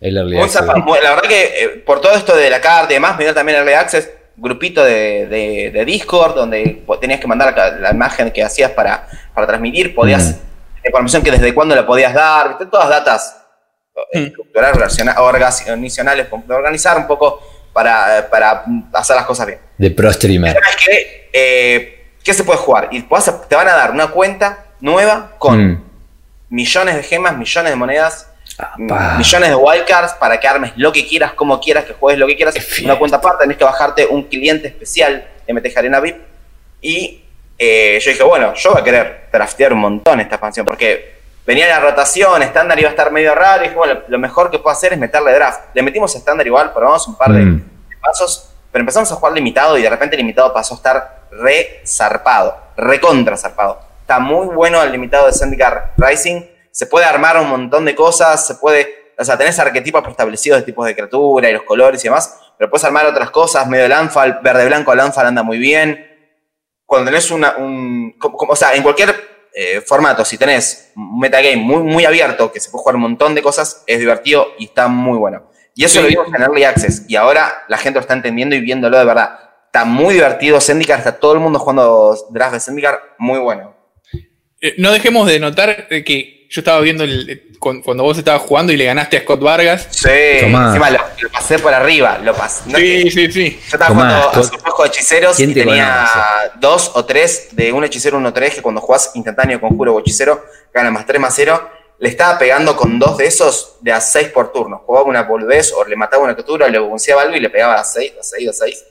El Early Access. la verdad que eh, por todo esto de la carta y demás, me dio también Early Access, grupito de, de- de Discord, donde tenías que mandar la, la imagen que hacías para, para transmitir, podías, Mm. información que desde cuándo la podías dar, ¿viste? todas datas eh, Mm. estructurales, relaciona- organizacionales, organizar un poco para, para hacer las cosas bien. De Pro Streamer. Es que, eh, ¿qué se puede jugar? Y vas a- te van a dar una cuenta nueva con Mm. millones de gemas, millones de monedas, Apa. millones de wildcards para que armes lo que quieras, como quieras, que juegues lo que quieras. Fiesta. Una cuenta aparte, tenés que bajarte un cliente especial, MTG Arena VIP. Y eh, yo dije, bueno, yo voy a querer draftear un montón esta expansión, porque venía la rotación, estándar iba a estar medio raro, y dije, bueno, lo mejor que puedo hacer es meterle draft. Le metimos estándar igual, probamos un par de, Mm. de pasos, pero empezamos a jugar limitado y de repente el limitado pasó a estar re zarpado, re contra zarpado. Está muy bueno el limitado de Zendikar Rising. Se puede armar un montón de cosas, se puede. O sea, tenés arquetipos preestablecidos de tipos de criatura y los colores y demás, pero puedes armar otras cosas. Medio Lanfal, verde-blanco Lanfal anda muy bien. Cuando tenés una. Un, como- o sea, en cualquier eh, formato, si tenés un metagame muy, muy abierto, que se puede jugar un montón de cosas, es divertido y está muy bueno. Y eso Sí. lo vimos en Early Access. Y ahora la gente lo está entendiendo y viéndolo de verdad. Está muy divertido Zendikar, está todo el mundo jugando draft de Zendikar, muy bueno. Eh, no dejemos de notar eh, que yo estaba viendo el- cu- cuando vos estabas jugando y le ganaste a Scott Vargas. Sí, Tomás. encima lo, lo pasé por arriba, lo pasé. no Sí, sí, sí. Yo estaba jugando a Scott. su juego de hechiceros ¿Quién y te tenía dos o tres de un hechicero 1-3 que cuando jugás instantáneo conjuro o hechicero gana más 3 más 0. Le estaba pegando con dos de esos de a 6 por turno. Jugaba una boludez o le mataba una criatura, le buceaba algo y le pegaba a 6, a 6, a 6.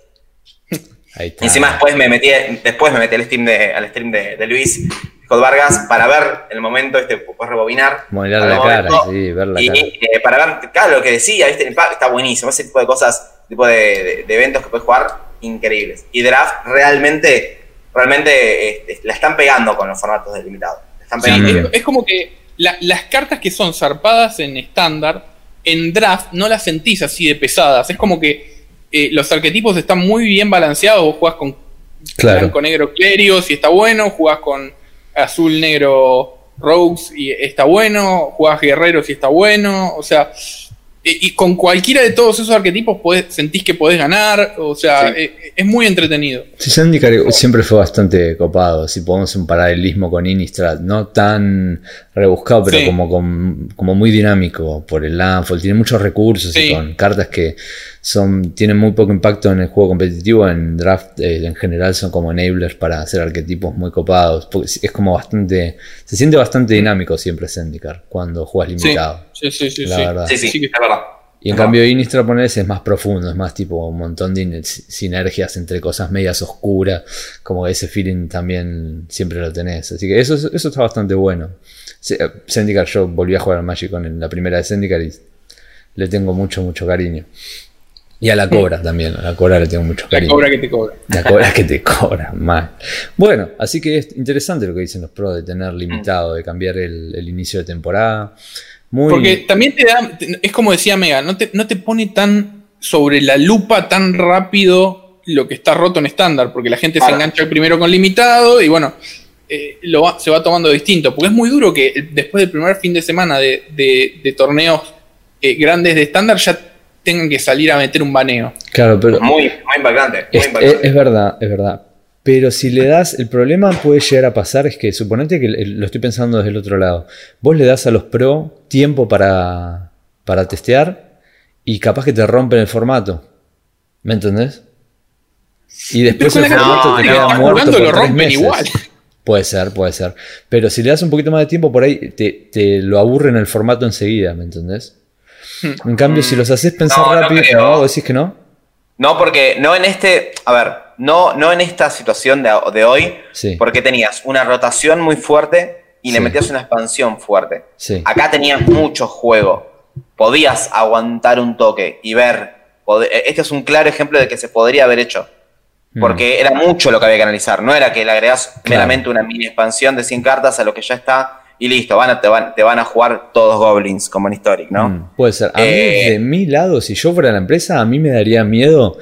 Ahí está. Y encima después me metí, después me metí al stream de, al stream de, de Luis Scott Vargas para ver el momento, este, puedes rebobinar. Para la cara, sí, ver la y cara. eh, para ver, claro, lo que decía, ¿viste? Está buenísimo. Ese tipo de cosas, tipo de, de- de eventos que puedes jugar, increíbles. Y Draft realmente, realmente este, la están pegando con los formatos delimitados. Están Sí, es, como que la- las cartas que son zarpadas en estándar, en draft no las sentís así de pesadas. Es como que eh, los arquetipos están muy bien balanceados. Vos jugás con Claro. blanco negro Clerios y está bueno, jugás con azul negro Rogues y está bueno, jugás guerreros y está bueno, o sea, y, y con cualquiera de todos esos arquetipos podés, sentís que podés ganar, o sea, Sí. eh, es muy entretenido. Sí, Zendikar siempre fue bastante copado. Si podemos un paralelismo con Innistrad, no tan rebuscado, pero Sí. como, con- como muy dinámico por el landfall. Tiene muchos recursos y con cartas que son tienen muy poco impacto en el juego competitivo. En draft, eh, en general, son como enablers para hacer arquetipos muy copados. Porque es como bastante. Se siente bastante dinámico siempre Zendikar cuando juegas limitado. sí, sí, sí. La sí. verdad. Sí, sí, es verdad. Y en Ajá. cambio Innistrad ponerse es más profundo, es más tipo un montón de in- sinergias entre cosas medias oscuras, como ese feeling también siempre lo tenés. Así que eso, eso está bastante bueno. Eh, Zendikar, yo volví a jugar al Magic con la primera de Zendikar y le tengo mucho, mucho cariño. Y a la cobra también, a la cobra le tengo mucho La cariño. cobra que te cobra. La cobra que te cobra, mal. Bueno, así que es interesante lo que dicen los pros de tener limitado, de cambiar el, el inicio de temporada. Muy, Porque también te da, es como decía Mega, no te, no te pone tan sobre la lupa tan rápido lo que está roto en estándar, porque la gente se engancha primero con limitado y bueno, eh, lo va- se va tomando distinto, porque es muy duro que después del primer fin de semana de, de- de torneos eh, grandes de estándar ya tengan que salir a meter un baneo. claro, pero Muy, muy impactante. Muy Es, impactante. es- es verdad, es verdad. Pero si le das, el problema puede llegar a pasar es que, suponete que lo estoy pensando desde el otro lado, vos le das a los pro tiempo para, para testear y capaz que te rompen el formato. ¿Me entendés? Y después el formato te queda muerto por tres meses. Igual. Puede ser, puede ser. Pero si le das un poquito más de tiempo por ahí, te, te lo aburre en el formato enseguida, ¿me entendés? Hmm. En cambio, si los haces pensar rápido, no, decís que no? No, porque no en este, a ver, no, no en esta situación de, de hoy, porque tenías una rotación muy fuerte y le metías una expansión fuerte. Acá tenías mucho juego. Podías aguantar un toque y ver. Este es un claro ejemplo de que se podría haber hecho. Mm. Porque era mucho lo que había que analizar. No era que le agregas meramente una mini expansión de 100 cartas a lo que ya está y listo, van a, te, van, te van a jugar todos goblins como en Historic, ¿no? Mm, puede ser. A mí, eh, de mi lado, si yo fuera la empresa, a mí me daría miedo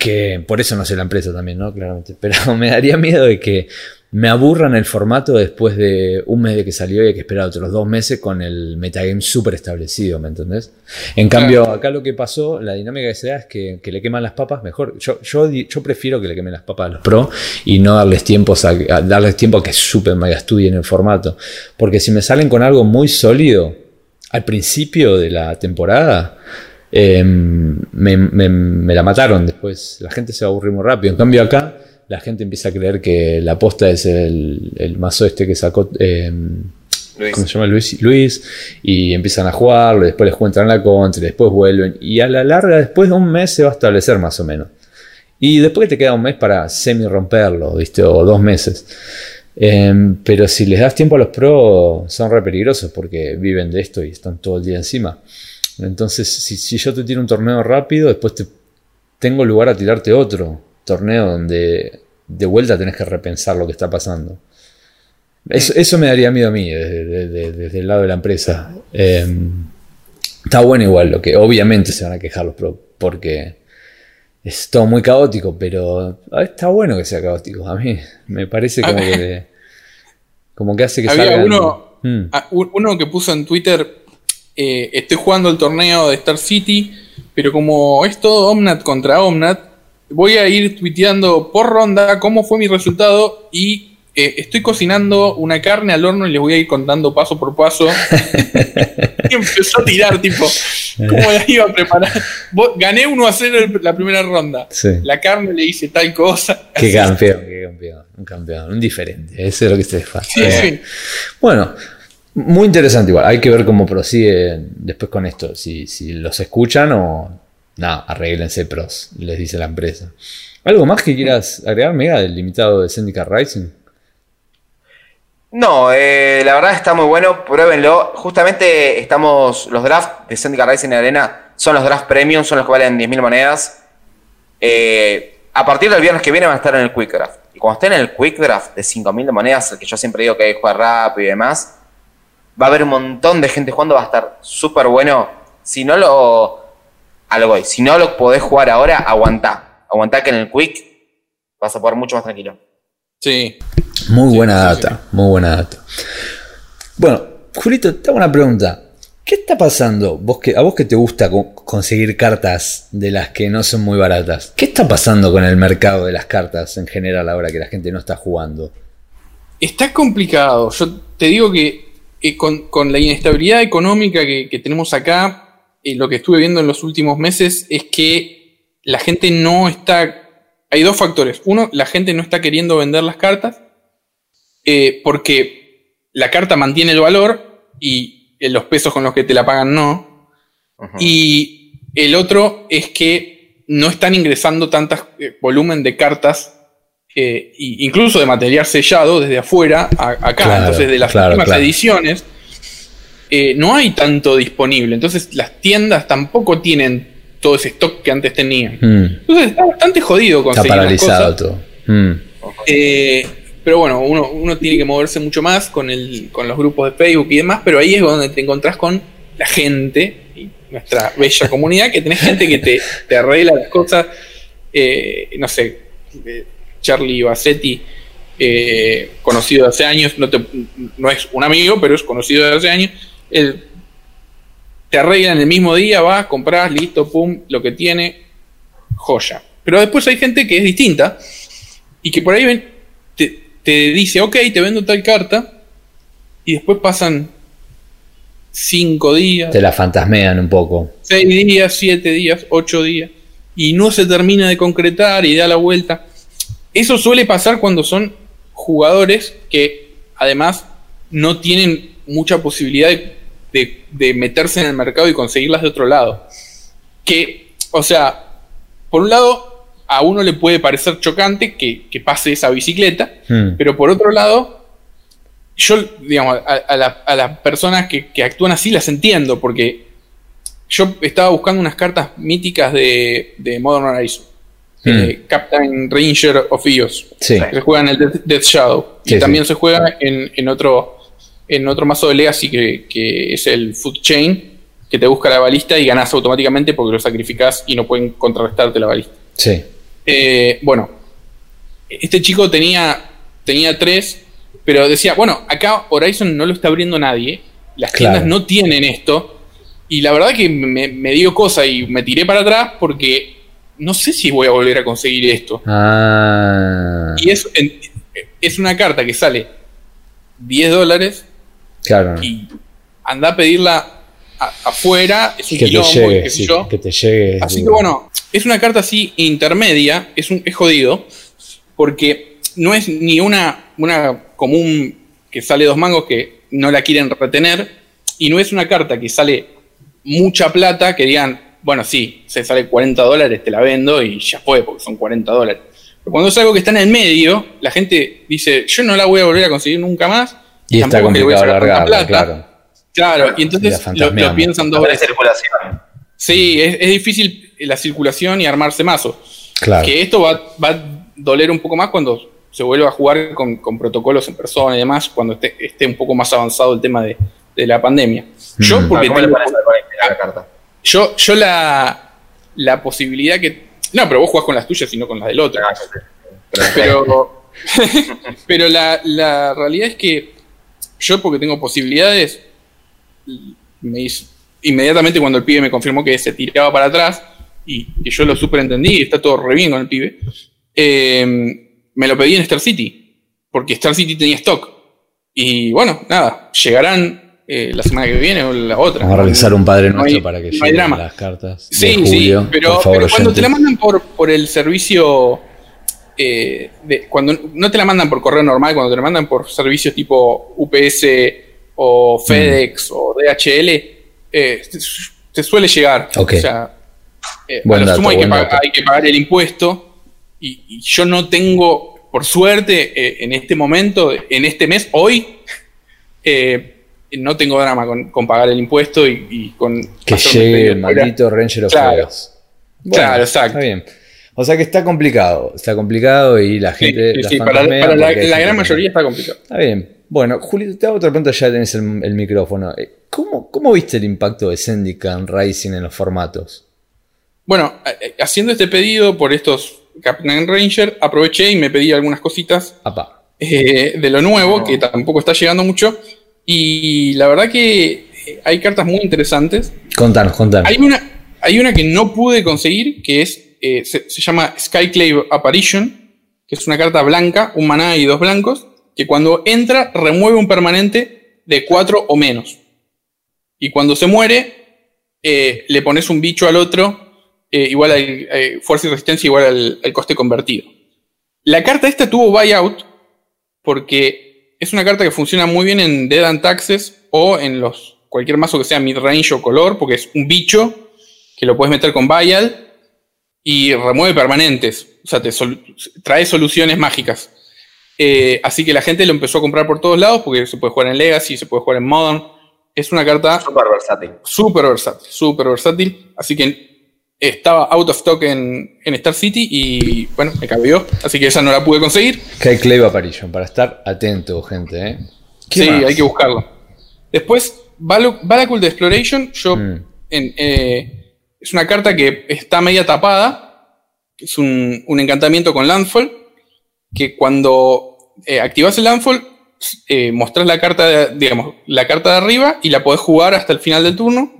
que. Por eso no sé la empresa también, ¿no? Claramente. Pero me daría miedo de que me aburran el formato después de un mes de que salió y hay que esperar otros dos meses con el metagame súper establecido, ¿me entendés? En cambio, acá lo que pasó, la dinámica que se da es que, le queman las papas mejor. Yo, yo, yo, prefiero que le quemen las papas a los pro y no darles, tiempos a, darles tiempo a que super mega estudien el formato. Porque si me salen con algo muy sólido al principio de la temporada, em, me, me la mataron después. La gente se va a aburrir muy rápido. En cambio, acá la gente empieza a creer que la posta es el, el mazo este que sacó. Em, ¿Cómo se llama? Luis, Luis. Y empiezan a jugarlo, después les cuentan la contra, y después vuelven. Y a la larga, después de un mes, se va a establecer más o menos. Y después te queda un mes para semi romperlo, ¿viste? O dos meses. Em, pero si les das tiempo a los pros, son re peligrosos porque viven de esto y están todo el día encima. Entonces, si, si yo te tiro un torneo rápido, después te, tengo lugar a tirarte otro torneo donde de vuelta tenés que repensar lo que está pasando. Eso, me daría miedo a mí desde, el lado de la empresa. Em, está bueno igual, lo que obviamente se van a quejar los pro porque es todo muy caótico, pero está bueno que sea caótico. A mí me parece como que, como que hace que Había uno, hmm. uno que puso en Twitter, eh, estoy jugando el torneo de Star City, pero como es todo Omnat contra Omnat, voy a ir tuiteando por ronda cómo fue mi resultado y eh, estoy cocinando una carne al horno y les voy a ir contando paso por paso. y empezó a tirar, tipo, cómo la iba a preparar. Gané 1 a 0 la primera ronda. La carne le hice tal cosa. Qué campeón, qué campeón. Un campeón, un diferente. Eso es lo que se Sí, sí. Bueno. Muy interesante igual, hay que ver cómo prosigue después con esto, si, si los escuchan o, no, arreglense pros, les dice la empresa. ¿Algo más que quieras agregar, Mega, del limitado de Syndicate Rising? No, eh, la verdad está muy bueno, pruébenlo. Justamente estamos, los drafts de Syndicate Rising en Arena son los drafts premium, son los que valen 10.000 monedas. Eh, a partir del viernes que viene van a estar en el Quick Draft. Y cuando estén en el Quick Draft de 5.000 monedas, el que yo siempre digo que hay que jugar rápido y demás, va a haber un montón de gente jugando, va a estar súper bueno. Si no lo algo Si no lo podés jugar ahora, aguantá. Aguantá que en el Quick vas a poder mucho más tranquilo. Sí. Muy buena data, muy buena data. Bueno, Julito, te hago una pregunta. ¿Qué está pasando? Vos que, a vos que te gusta conseguir cartas de las que no son muy baratas. ¿Qué está pasando con el mercado de las cartas en general ahora que la gente no está jugando? Está complicado. Yo te digo que eh, con, la inestabilidad económica que tenemos acá, lo que estuve viendo en los últimos meses es que la gente no está... Hay dos factores. Uno, la gente no está queriendo vender las cartas eh, porque la carta mantiene el valor y los pesos con los que te la pagan no. Y el otro es que no están ingresando tantas eh, volumen de cartas, eh, incluso de material sellado desde afuera acá. Entonces, de las últimas ediciones eh, no hay tanto disponible. Entonces las tiendas tampoco tienen todo ese stock que antes tenían. Hmm. Entonces está bastante jodido conseguir Está paralizado todo. Hmm. Eh, pero bueno, uno, tiene que moverse mucho más con, el, con los grupos de Facebook y demás, pero ahí es donde te encontrás con la gente y nuestra bella comunidad, que tenés gente que te, arregla las cosas. Eh, no sé, Charlie Bassetti, conocido de hace años, no, no es un amigo, pero es conocido de hace años te arreglan el mismo día, vas, compras, listo, pum, lo que tiene, joya. Pero después hay gente que es distinta y que por ahí ven, te, te dice, ok, te vendo tal carta, y después pasan 5 días, Te la fantasmean un poco. 6 días, 7 días, 8 días, y no se termina de concretar y da la vuelta. Eso suele pasar cuando son jugadores que además no tienen mucha posibilidad de, de- de meterse en el mercado y conseguirlas de otro lado. Que, o sea, por un lado, a uno le puede parecer chocante que, que pase esa bicicleta, Hmm. pero por otro lado, yo, digamos, a, a la- a las personas que, que actúan así las entiendo, porque yo estaba buscando unas cartas míticas de, de Modern Horizon. Eh, Captain Ranger of Eos. Sí. que Se juega en el Death, Death Shadow. Sí, y también sí. se juega en, en otro en otro mazo de Legacy que, que es el Food Chain, que te busca la balista y ganas automáticamente porque lo sacrificás y no pueden contrarrestarte la balista. Sí. Eh, bueno, este chico tenía, tenía tres, pero decía, bueno, acá Horizon no lo está abriendo nadie, las Claro. tiendas no tienen esto, y la verdad que me, me dio cosa y me tiré para atrás porque no sé si voy a volver a conseguir esto. Ah. Y es, es una carta que sale 10 dólares Claro. y anda a pedirla afuera, es un Que te llegue, qué sé sí, yo. que te llegue. Así que bueno, es una carta así intermedia, es, un, es jodido, porque no es ni una, una común que sale dos mangos que no la quieren retener, y no es una carta que sale mucha plata que digan, bueno, sí, se sale 40 dólares, te la vendo y ya fue, porque son 40 dólares. Pero cuando es algo que está en el medio, la gente dice, yo no la voy a volver a conseguir nunca más. Y está tampoco es que le voy a complicado largarla, plata". claro. Claro, y Y entonces lo, piensan dos veces. circulación. Sí, es, es difícil la circulación y armarse mazo. Claro. Que esto va, va a doler un poco más cuando se vuelva a jugar con, con protocolos en persona y demás, cuando esté, esté un poco más avanzado el tema de, de la pandemia. Yo, Mm. porque ¿Cómo le tengo- la carta? Yo, yo la, la posibilidad que. No, pero vos jugás con las tuyas y no con las del otro. Ah. Pero, Pero, la, la realidad es que yo, porque tengo posibilidades, me hice- inmediatamente cuando el pibe me confirmó que se tiraba para atrás y que yo lo super entendí y está todo re bien con el pibe, eh, me lo pedí en Star City, porque Star City tenía stock. Y bueno, nada, llegarán eh, la semana que viene o la otra. Vamos a realizar un padre No hay- nuestro para que no lleguen las cartas. de Sí, Julio, sí, pero, por favor, pero cuando te la mandan por, por el servicio, eh, de, cuando no te la mandan por correo normal, cuando te la mandan por servicios tipo UPS o FedEx o DHL, eh, te, te suele llegar. Ok. O sea, eh, Buen a lo dato, sumo hay hay que pagar el impuesto y, y yo no tengo, por suerte, eh, en este momento, en este mes, hoy, eh, no tengo drama con, con pagar el impuesto y, y con Que llegue el fuera. maldito Ranger of Claro. Chaos. Claro, exacto. Está bien. O sea que está complicado. Está complicado y la gente. sí, la sí, para, la, gran mayoría está complicado. Está bien. Bueno, Julio, te hago otra pregunta, ya tenés el, el micrófono. Eh, ¿Cómo, ¿Cómo viste el impacto de Zendikar Rising en los formatos? Bueno, eh, haciendo este pedido por estos Captain Ranger, aproveché y me pedí algunas cositas eh, de lo nuevo, que tampoco está llegando mucho. Y la verdad que eh, hay cartas muy interesantes. Contanos, contanos. Hay una, hay una que no pude conseguir, que es eh, se, se llama Skyclave Apparition, que es una carta blanca, un maná y dos blancos, que cuando entra remueve un permanente de cuatro o menos. Y cuando se muere, eh, le pones un bicho al otro, eh, igual al fuerza y resistencia, igual al, al coste convertido. La carta esta tuvo buyout, porque es una carta que funciona muy bien en Dead and Taxes o en los cualquier mazo que sea midrange o color, porque es un bicho que lo puedes meter con Vial y remueve permanentes. O sea, te sol- trae soluciones mágicas. Eh, así que la gente lo empezó a comprar por todos lados, porque se puede jugar en Legacy, se puede jugar en Modern. Es una carta Súper versátil. súper versátil, súper versátil. Así que estaba out of stock en, en Star City y bueno, me cabió. Así que esa no la pude conseguir. Hay Clave Apparition, para estar atento, gente. ¿eh? ¿Qué Sí, más? hay que buscarlo. Después, Valakul de Exploration, yo Mm. en- eh, es una carta que está media tapada. Es un, un encantamiento con Landfall. Que cuando eh, activas el Landfall, eh, mostrás la carta, de, digamos, la carta de arriba y la podés jugar hasta el final del turno.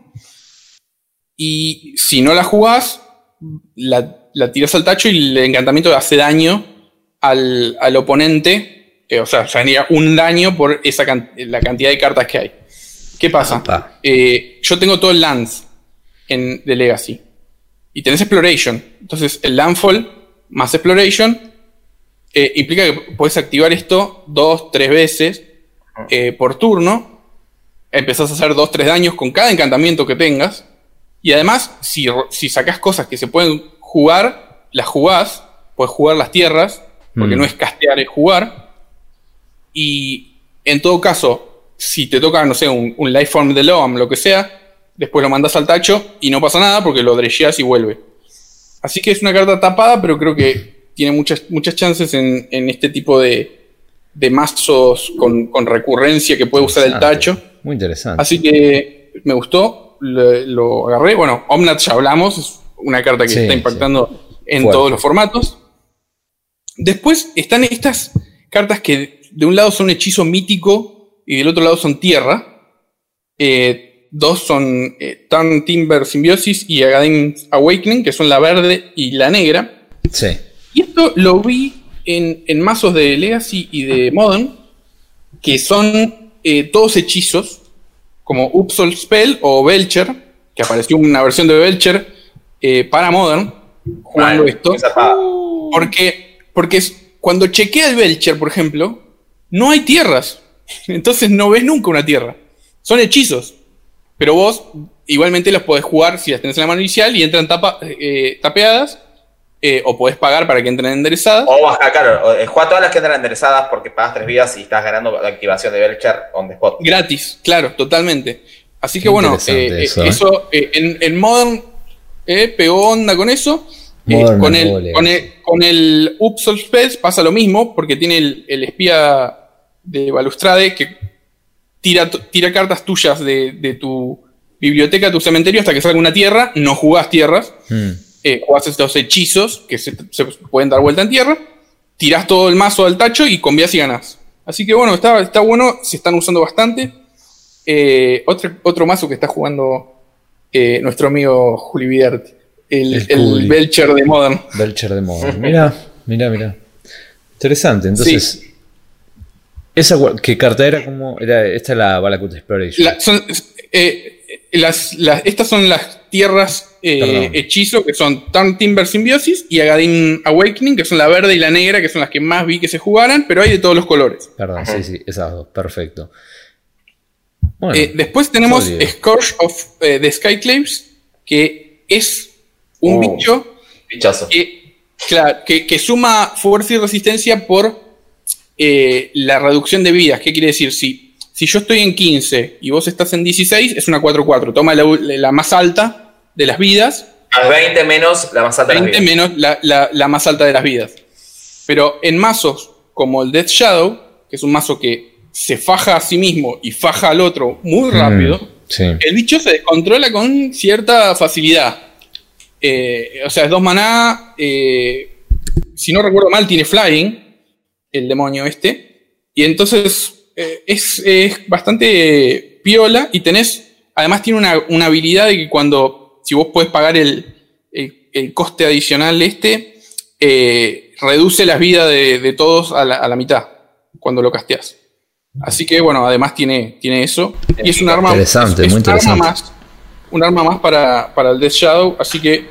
Y si no la jugás, la, la tirás al tacho y el encantamiento hace daño al, al oponente, eh, o sea, genera un daño por esa la cantidad de cartas que hay. ¿Qué pasa? Eh, yo tengo todo el Lance en, de Legacy. Y tenés Exploration. Entonces, el Landfall más Exploration eh, implica que puedes activar esto dos, tres veces por turno. Empezás a hacer dos, tres daños con cada encantamiento que tengas. Y además, si, si sacas cosas que se pueden jugar, las jugás. Puedes jugar las tierras, porque mm. no es castear, es jugar. Y en todo caso, si te toca, no sé, un, un Lifeform de Loam, lo que sea, después lo mandas al tacho y no pasa nada porque lo dresheas y vuelve. Así que es una carta tapada, pero creo que tiene muchas, muchas chances en, este tipo de, de mazos con, recurrencia que puede usar el tacho. Muy interesante. Así que me gustó, lo, agarré. Bueno, Omnat ya hablamos, es una carta que está impactando en todos los formatos. Después están estas cartas que de un lado son hechizo mítico y del otro lado son tierra. Eh, dos son eh, Turn Timber Symbiosis y Agadim Awakening, que son la verde y la negra. Sí. Y esto lo vi en, mazos de Legacy y de Modern, que son eh, todos hechizos, como Upsol Spell o Belcher, que apareció una versión de Belcher para Modern, jugando esto. Porque, porque cuando chequea el Belcher, por ejemplo, no hay tierras. Entonces no ves nunca una tierra. Son hechizos. Pero vos igualmente los podés jugar si las tenés en la mano inicial y entran tapa, eh, tapeadas. Eh, o podés pagar para que entren enderezadas. O baja, claro, eh, juega todas las que entran enderezadas porque pagas tres vidas y estás ganando la activación de Belcher on the spot. Gratis, claro, totalmente. Así que bueno, eso, en, en, Modern pegó onda con eso. con, el, con, el, con el Upsol Spells pasa lo mismo porque tiene el, el espía de Balustrade que tira, tira cartas tuyas de, tu biblioteca, tu cementerio, hasta que salga una tierra. No jugás tierras. Hmm. Eh, jugás estos hechizos que se, pueden dar vuelta en tierra. Tirás todo el mazo al tacho y convías y ganás. Así que bueno, está, está bueno, se están usando bastante. Eh, otro, otro mazo que está jugando eh, nuestro amigo Juli Vidert, el, el, Belcher de Modern. Belcher de Modern. Mira, mira, mira. Interesante. Entonces, esa, ¿Qué carta era? como era esta es la Balakut Exploration. Estas son las tierras eh, hechizo, que son Turn Timber Symbiosis y Agadin Awakening, que son la verde y la negra, que son las que más vi que se jugaran, pero hay de todos los colores. Perdón, sí, sí, esas dos, perfecto. Eh, después tenemos Scourge of the Skyclaves, que es un oh, bicho que, que suma fuerza y resistencia por eh, la reducción de vidas. ¿Qué quiere decir? Si, si yo estoy en 15 y vos estás en 16, es una 4-4. Toma la, más alta de las vidas. A 20 menos la más alta de las vidas. menos la, más alta de las vidas. Pero en mazos como el Death Shadow, que es un mazo que se faja a sí mismo y faja al otro muy mm, rápido, el bicho se descontrola con cierta facilidad. Eh, o sea, es dos maná. Eh, si no recuerdo mal, tiene flying el demonio este. Y entonces eh, es, bastante piola y tenés, además tiene una, habilidad de que cuando, si vos podés pagar el, coste adicional este, eh, reduce las vidas de, todos a la, mitad cuando lo casteas. Así que bueno, además tiene, tiene eso. Y es un arma, interesante, muy interesante. Un arma más, un arma más para, para el Death Shadow, así que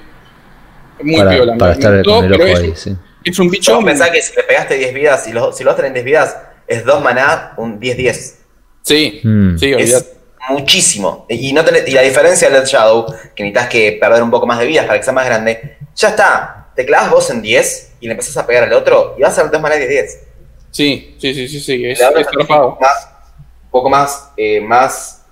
muy piola. Para estar el ahí, sí. Es un bicho. pensás que si le pegaste 10 vidas, si los, si los en 10 vidas, es 2 maná, un 10-10. Sí, mm. sí, Es muchísimo. Y, no tenés, y la diferencia del Shadow, que necesitas que perder un poco más de vidas para que sea más grande, ya está. Te clavas vos en 10 y le empezás a pegar al otro y vas a hacer 2 maná 10-10. Sí, sí, sí, sí, sí. Es, es un poco más, eh, más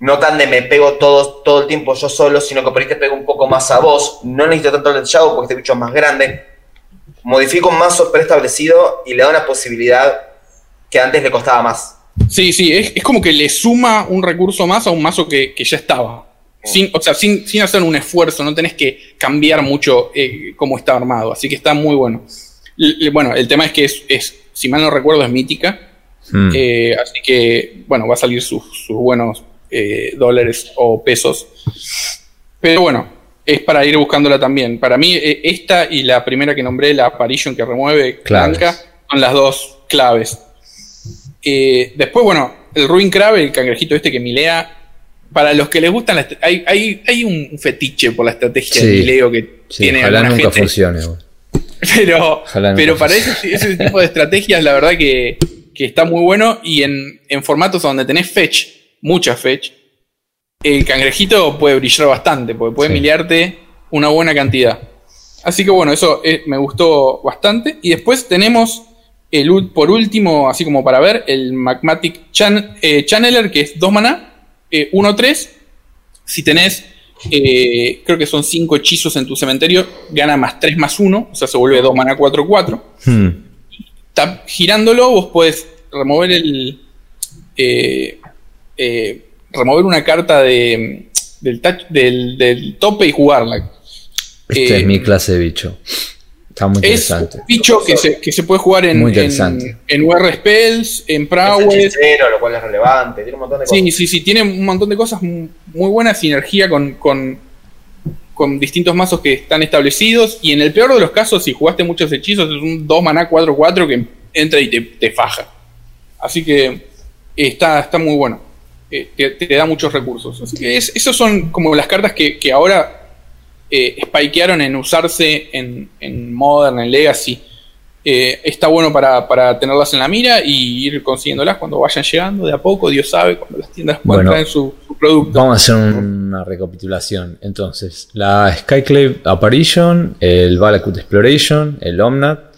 no tan de me pego todo, todo el tiempo yo solo, sino que por ahí te pego un poco más a vos. No necesito tanto el Shadow porque este bicho es más grande modifica un mazo preestablecido y le da una posibilidad que antes le costaba más. Sí, sí, es, como que le suma un recurso más a un mazo que, ya estaba. Sin, o sea, sin, hacer un esfuerzo, no tenés que cambiar mucho eh, cómo está armado. Así que está muy bueno. bueno, el tema es que es, si mal no recuerdo, es mítica. Hmm. Eh, así que, bueno, va a salir sus, buenos eh, dólares o pesos. Pero bueno, es para ir buscándola también. Para mí, eh, esta y la primera que nombré, la Apparition que remueve blanca, son las dos claves. Eh, después, bueno, el Ruin Crab, el cangrejito este que milea. Para los que les gustan, hay, hay, hay, un fetiche por la estrategia de mileo que tiene ojalá nunca funcione. Pero, pero para ese, ese, tipo de estrategias, la verdad que, que está muy bueno. Y en, en formatos donde tenés fetch, mucha fetch, el cangrejito puede brillar bastante, porque puede miliarte una buena cantidad. Así que bueno, eso eh, me gustó bastante. Y después tenemos, el, por último, así como para ver, el Magmatic eh, Channeler, que es 2 maná, 1-3. Eh, si tenés, creo que son 5 hechizos en tu cementerio, gana más 3 más 1, o sea, se vuelve 2 maná 4-4. Hmm. Girándolo, vos podés remover el remover una carta de, del, del, tope y jugarla. Este es mi eh, clase de bicho. Está muy interesante. Es un bicho que se, que se puede jugar en, en, en, UR Spells, en Prowess. lo cual es relevante. Tiene un montón de cosas. Sí, sí, sí. Tiene un montón de cosas. Muy buena sinergia con, con, con, distintos mazos que están establecidos. Y en el peor de los casos, si jugaste muchos hechizos, es un 2 maná 4-4 que entra y te, te, faja. Así que está, está muy bueno. Eh, te, da muchos recursos. Así que es, esos son como las cartas que, ahora eh, spikearon en usarse en, en Modern, en Legacy. Eh, está bueno para, tenerlas en la mira y ir consiguiéndolas cuando vayan llegando de a poco, Dios sabe, cuando las tiendas puedan traer su, producto. Vamos a hacer una recapitulación. Entonces, la Skyclave Apparition, el Valakut Exploration, el Omnat,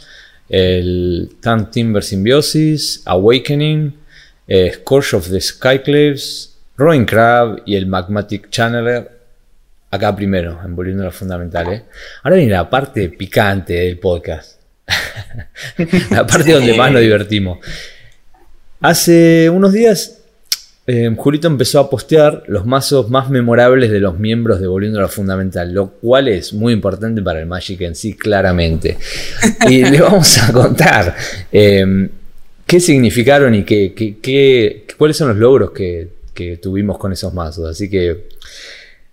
el Tank Timber Symbiosis, Awakening, eh, Scourge of the Skyclaves, Rowing Crab y el Magmatic Channeler. Acá primero, envolviendo lo fundamental. ¿eh? Ahora viene la parte picante del podcast. la parte donde más nos divertimos. Hace unos días, eh, Julito empezó a postear los mazos más memorables de los miembros de Volviendo a lo Fundamental, lo cual es muy importante para el Magic en sí, claramente. Y le vamos a contar. Eh, qué significaron y qué, cuáles son los logros que, tuvimos con esos mazos. Así que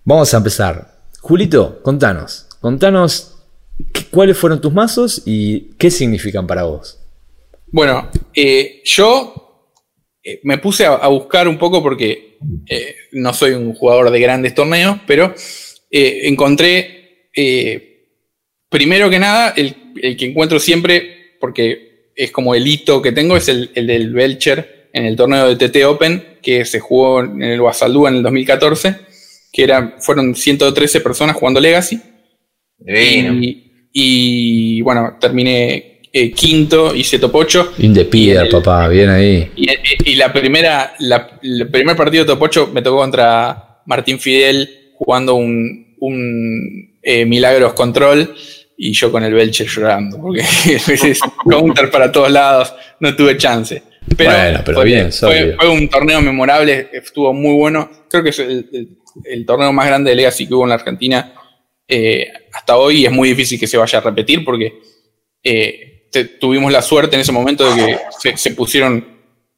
vamos a empezar. Julito, contanos, contanos cuáles fueron tus mazos y qué significan para vos. Bueno, eh, yo eh, me puse a, buscar un poco porque eh, no soy un jugador de grandes torneos, pero encontré, primero que nada, el, que encuentro siempre, porque es como el hito que tengo, es el, del Belcher en el torneo de TT Open, que se jugó en el Guasaldú en el 2014, que era, fueron 113 personas jugando Legacy. Y, bueno, terminé eh, quinto, hice top 8. In the pier, papá, bien ahí. Y, la primera, el primer partido de top 8 me tocó contra Martín Fidel jugando un, un eh, Milagros Control y yo con el Belcher llorando, porque es counter para todos lados, no tuve chance. Pero, fue, bien, fue, un torneo memorable, estuvo muy bueno. Creo que es el, torneo más grande de Legacy que hubo en la Argentina eh, hasta hoy y es muy difícil que se vaya a repetir porque eh, tuvimos la suerte en ese momento de que se, pusieron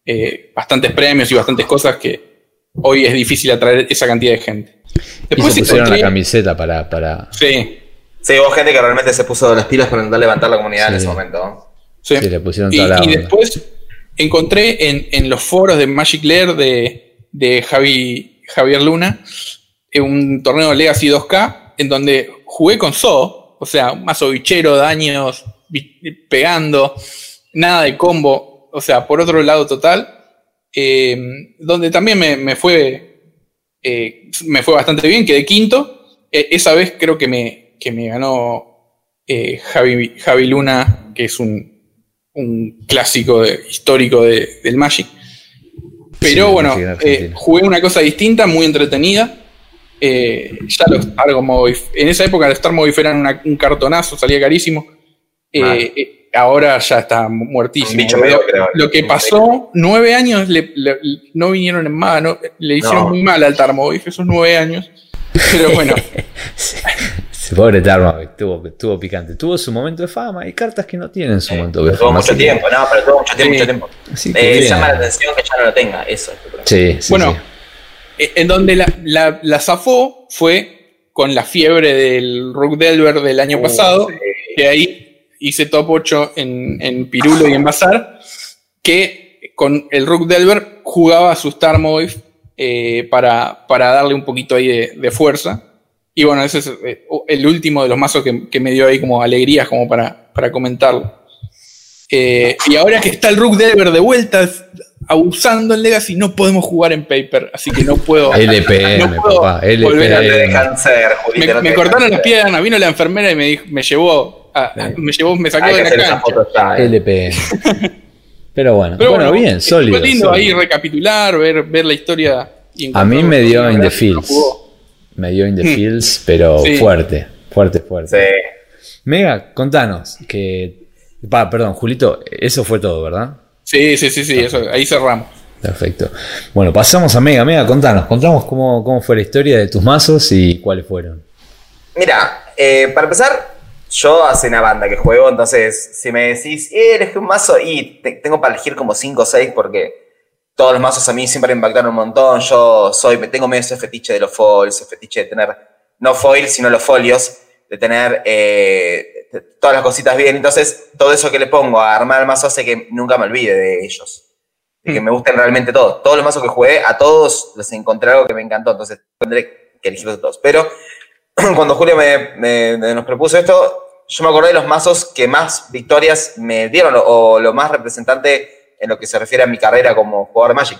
eh, bastantes premios y bastantes cosas que hoy es difícil atraer esa cantidad de gente. Después y se pusieron la camiseta para, para, sí. Sí, hubo gente que realmente se puso las pilas para intentar levantar la comunidad en ese momento. Sí, le pusieron toda y, y después encontré en, los foros de Magic Lair de, Javi, Javier Luna eh, un torneo de Legacy 2K en donde jugué con So, o sea, más bichero, daños, pegando, nada de combo, o sea, por otro lado total, eh, donde también me, fue, eh, me fue bastante bien, quedé quinto. esa vez creo que me, que me ganó eh, Javi, Luna, que es un, clásico histórico del Magic. Pero bueno, eh, jugué una cosa distinta, muy entretenida. Eh, ya los en esa época los Star eran un cartonazo, salía carísimo. ahora ya está muertísimo. lo, que pasó, nueve años no vinieron en más, le hicieron muy mal al Tarmogoyf esos nueve años. Pero bueno. Pobre Tarma, estuvo, estuvo picante. Tuvo su momento de fama. Hay cartas que no tienen su momento de fama. Tuvo mucho tiempo, no, pero tuvo mucho tiempo, mucho tiempo. Eh, llama la atención que ya no lo tenga, eso. Sí, sí, bueno, eh, en donde la, la, zafó fue con la fiebre del Rook Delver del año Uh, pasado, sí. que ahí hice top 8 en, en Pirulo y en Bazar, que con el Rook Delver jugaba a su Star Move eh, para, para darle un poquito ahí de, de fuerza. Y bueno, ese es eh, el último de los mazos que, que me dio ahí como alegrías como para, para comentarlo. Eh, y ahora que está el Rook Delver de vuelta, abusando en Legacy, no podemos jugar en Paper, así que no puedo. LPM, no puedo papá, volver No a- te LPM. dejan ser, Julita, me, no me cortaron las piernas, vino la enfermera y me, dijo- me llevó, a- Sí. me llevó, me sacó Hay de la cancha. ya, eh. LPM. Pero bueno, Pero bueno, bien, estuvo sólido. lindo sólido. ahí recapitular, ver, ver la historia. y A mí me dio in the fields. Jugó. Me dio in the fields, pero Sí. fuerte, fuerte, fuerte. Sí. Mega, contanos que. Pa, perdón, Julito, eso fue todo, ¿verdad? Sí, sí, sí, sí, eso, ahí cerramos. Perfecto. Bueno, pasamos a Mega. Mega, contanos, contamos cómo, cómo fue la historia de tus mazos y cuáles fueron. Mira, eh, para empezar, yo hace una banda que juego, entonces si me decís, eh, eres un mazo, y te- tengo para elegir como 5 o 6 porque todos los mazos a mí siempre me impactaron un montón. Yo soy, me tengo medio ese fetiche de los foils, ese fetiche de tener, no foils, sino los folios, de tener eh, todas las cositas bien. Entonces, todo eso que le pongo a armar el mazo hace que nunca me olvide de ellos. De que Mm. me gusten realmente todos. Todos los mazos que jugué, a todos les encontré algo que me encantó. Entonces, tendré que elegirlos a todos. Pero cuando Julio me, me- me- nos propuso esto, yo me acordé de los mazos que más victorias me dieron o, o lo más representante en lo que se refiere a mi carrera como jugador de Magic.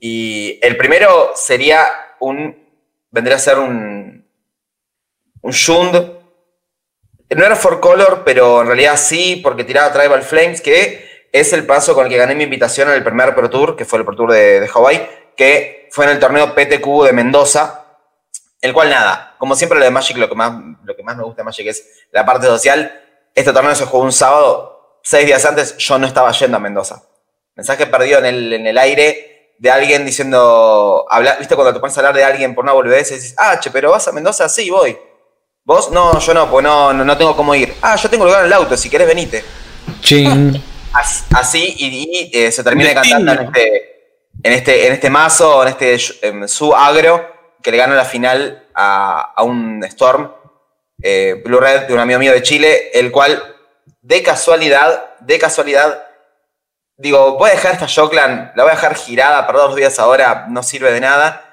Y el primero sería un. vendría a ser un. un Shund. No era for color, pero en realidad sí, porque tiraba Tribal Flames, que es el paso con el que gané mi invitación en el primer Pro Tour, que fue el Pro Tour de, de Hawái, que fue en el torneo PTQ de Mendoza, el cual nada, como siempre lo de Magic, lo que más, lo que más me gusta de Magic es la parte social. Este torneo se jugó un sábado, seis días antes yo no estaba yendo a Mendoza. Mensaje perdido en el, en el aire de alguien diciendo, habla, viste cuando te pones a hablar de alguien por una boludez y dices, ah, che, pero vas a Mendoza, sí, voy. ¿Vos? No, yo no, pues no, no, no tengo cómo ir. Ah, yo tengo lugar en el auto, si querés venite. Ching. As- Así, y, y, eh, se termina cantando en este, en este, en este mazo, en este em, su agro, que le gana la final a, a un Storm eh, Blue Red de un amigo mío de Chile, el cual, de casualidad, de casualidad, digo, voy a dejar esta Shockland, la voy a dejar girada por dos días ahora, no sirve de nada.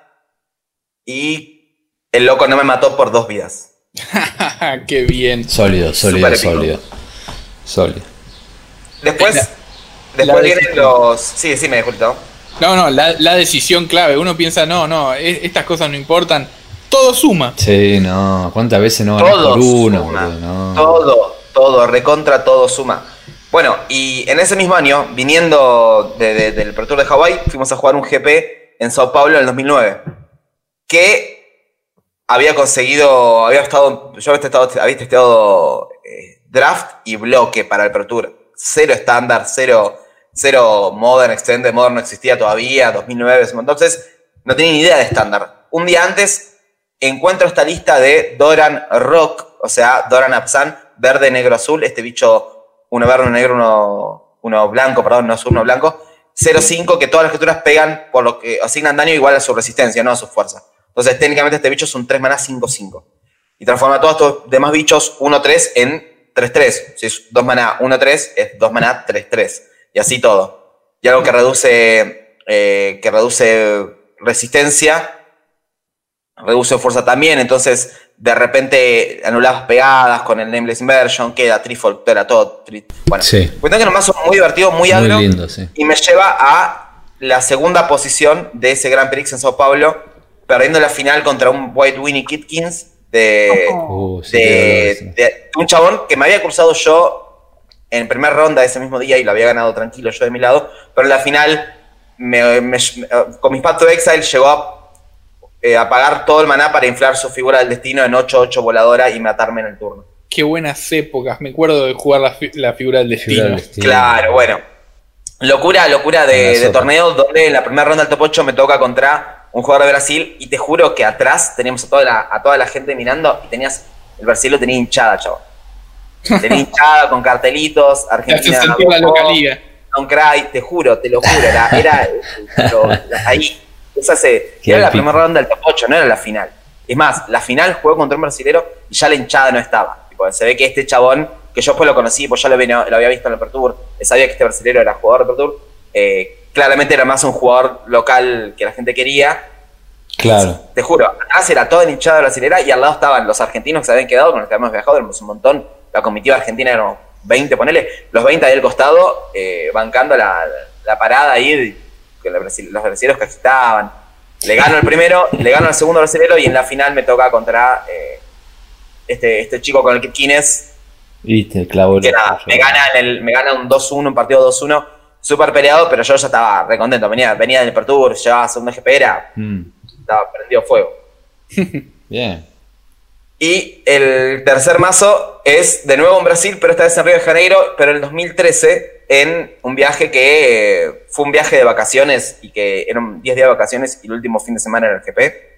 Y el loco no me mató por dos vidas. Qué bien. Sólido, sólido, sólido. Sólido. Después, La- después la vienen los. Sí, decime, Julito. No, no, la, la decisión clave. Uno piensa, no, no, e- estas cosas no importan. Todo suma. Sí, no. ¿Cuántas veces no ganas Todo por uno, suma. boludo? No. Todo, todo, recontra todo suma. Bueno, y en ese mismo año, viniendo de- de- del Pro Tour de Hawái, fuimos a jugar un GP en Sao Paulo en el 2009. Que había conseguido, había estado, yo había testeado, había testeado eh, draft y bloque para el Pro Tour. Cero estándar, cero, cero Modern Extended, Modern no existía todavía, 2009, entonces no tenía ni idea de estándar. Un día antes encuentro esta lista de Doran Rock, o sea, Doran Absan, verde, negro, azul, este bicho, uno verde, uno negro, uno, uno blanco, perdón, no azul, uno blanco, 0-5, que todas las criaturas pegan por lo que asignan daño igual a su resistencia, no a su fuerza. Entonces, técnicamente este bicho es un 3 maná 5-5. Y transforma a todos estos demás bichos 1-3 en 3-3. Si es 2 maná 1-3, es 2 maná 3-3. Y así todo. Y algo que reduce, eh, que reduce resistencia, reduce fuerza también. Entonces, de repente anulabas pegadas con el Nameless Inversion, queda Trifold, era todo. tri- Bueno, Sí. cuestión que era un mazo muy divertido, muy Muy agro. lindo, sí. Y me lleva a la segunda posición de ese Grand Prix en Sao Paulo, perdiendo la final contra un White Winnie Kitkins de, Uh, sí, de, qué dolor, sí. de un chabón que me había cruzado yo en primera ronda ese mismo día y lo había ganado tranquilo yo de mi lado, pero en la final, me- me- con mis Path to Exile, llegó a, eh, a pagar todo el maná para inflar su figura del destino en 8-8 voladora y matarme en el turno. Qué buenas épocas. Me acuerdo de jugar la, fi- la figura del destino. Figura del destino. Claro, bueno. Locura, locura de, de torneo donde en la primera ronda del top 8 me toca contra un jugador de Brasil y te juro que atrás teníamos a toda la, a toda la gente mirando y tenías, el Brasil lo tenía hinchada, chavo. Tenía hinchada con cartelitos, Argentina. la localía. Don't cry, te juro, te lo juro, era, era lo- ahí. Esa se, era la primera ronda del top 8, no era la final. Es más, la final jugó contra un brasilero y ya la hinchada no estaba. Tipo, se ve que este chabón, que yo después lo conocí, pues ya lo, había, lo había visto en el Pertur, sabía que este brasilero era jugador de Pertur, eh, claramente era más un jugador local que la gente quería. Claro. Te juro, atrás era toda hinchada brasilera y al lado estaban los argentinos que se habían quedado, con los que habíamos viajado, éramos un montón. La comitiva argentina era 20, ponele, los 20 ahí al costado, eh, bancando la, la, parada ahí, con los brasileños que agitaban. Le gano el primero, le gano el segundo brasilero y en la final me toca contra eh, este, este chico con el que Kines. Viste, clavo. Que nada, me gana, el, me gana un 2-1, un partido 2-1, súper peleado, pero yo ya estaba recontento. Venía, venía del Pertur, llevaba segundo GP, era. Mm. Estaba prendido fuego. Bien. Y el tercer mazo es de nuevo en Brasil, pero esta vez en Río de Janeiro, pero en el 2013, en un viaje que fue un viaje de vacaciones y que eran 10 días de vacaciones y el último fin de semana era el GP.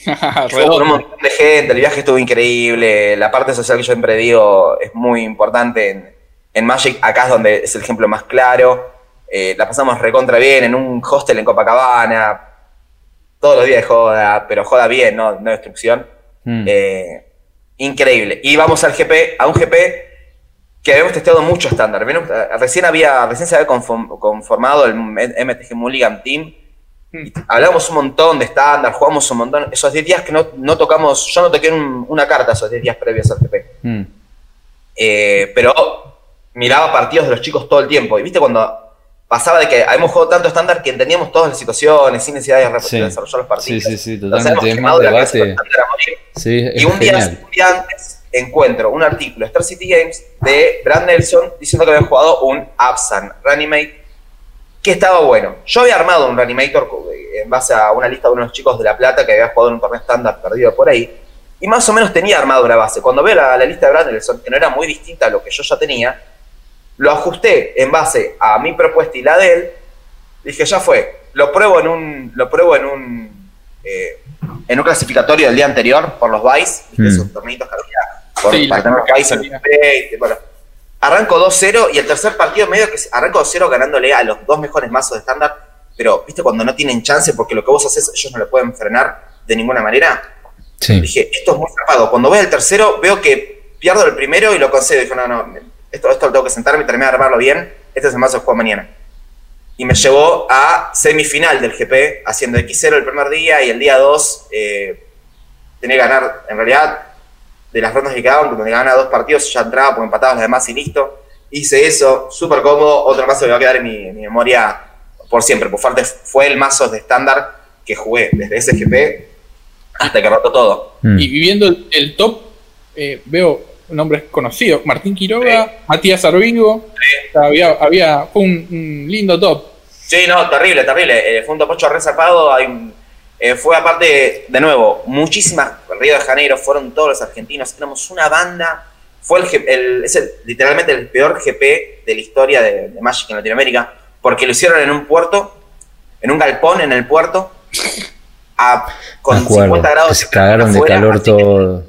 fue un montón de gente, el viaje estuvo increíble, la parte social que yo siempre digo es muy importante en, en Magic, acá es donde es el ejemplo más claro. Eh, la pasamos recontra bien en un hostel en Copacabana, todos los días de joda, pero joda bien, no, no destrucción. Mm. Eh, increíble. Y vamos al GP, a un GP que habíamos testeado mucho estándar. Recién, había, recién se había conformado el MTG Mulligan Team. Mm. Hablamos un montón de estándar, jugamos un montón. Esos 10 días que no, tocamos, yo no toqué una carta esos 10 días previos al GP. Mm. Eh, pero miraba partidos de los chicos todo el tiempo. Y viste cuando pasaba de que habíamos jugado tanto estándar que entendíamos todas las situaciones sin necesidad de desarrollar los partidos. Sí, sí, sí, totalmente. Es más debate. Sí, y un día, un día, antes encuentro un artículo de Star City Games de Brad Nelson diciendo que había jugado un Absan Reanimate que estaba bueno. Yo había armado un Reanimator en base a una lista de unos chicos de La Plata que había jugado en un torneo estándar perdido por ahí. Y más o menos tenía armado una base. Cuando veo la, la lista de Brad Nelson, que no era muy distinta a lo que yo ya tenía, lo ajusté en base a mi propuesta y la de él. Dije, ya fue. Lo pruebo en un, lo pruebo en un, eh, en un clasificatorio del día anterior por los Vice, mm. esos tornitos que había por, sí, para tener Vice en bueno. Arranco 2-0 y el tercer partido medio que arranco 2-0 ganándole a los dos mejores mazos de estándar, pero viste cuando no tienen chance porque lo que vos haces ellos no lo pueden frenar de ninguna manera. Dije, esto es muy zarpado. Cuando veo el tercero veo que pierdo el primero y lo concedo. Dije, no, no, esto, esto lo tengo que sentarme y terminar de armarlo bien, este es el mazo que juego mañana. Y me llevó a semifinal del GP, haciendo X0 el primer día y el día 2 eh, tenía que ganar, en realidad, de las rondas que quedaban, donde ganaba dos partidos, ya entraba porque empataba los demás y listo. Hice eso, súper cómodo, otro mazo que va a quedar en mi, memoria por siempre. Por parte fue el mazo de estándar que jugué desde ese GP hasta que rotó todo. Mm. Y viviendo el, top, eh, veo nombres conocidos. Martín Quiroga, Matías Arvigo. Había, había, fue un, lindo top. Sí, no, terrible, terrible. Eh, fue un top 8 resarpado. Hay eh, fue aparte, de nuevo, muchísimas. Río de Janeiro fueron todos los argentinos. Éramos una banda. Fue el, es literalmente el peor GP de la historia de, Magic en Latinoamérica. Porque lo hicieron en un puerto, en un galpón en el puerto. con 50 grados. Se cagaron de calor todo.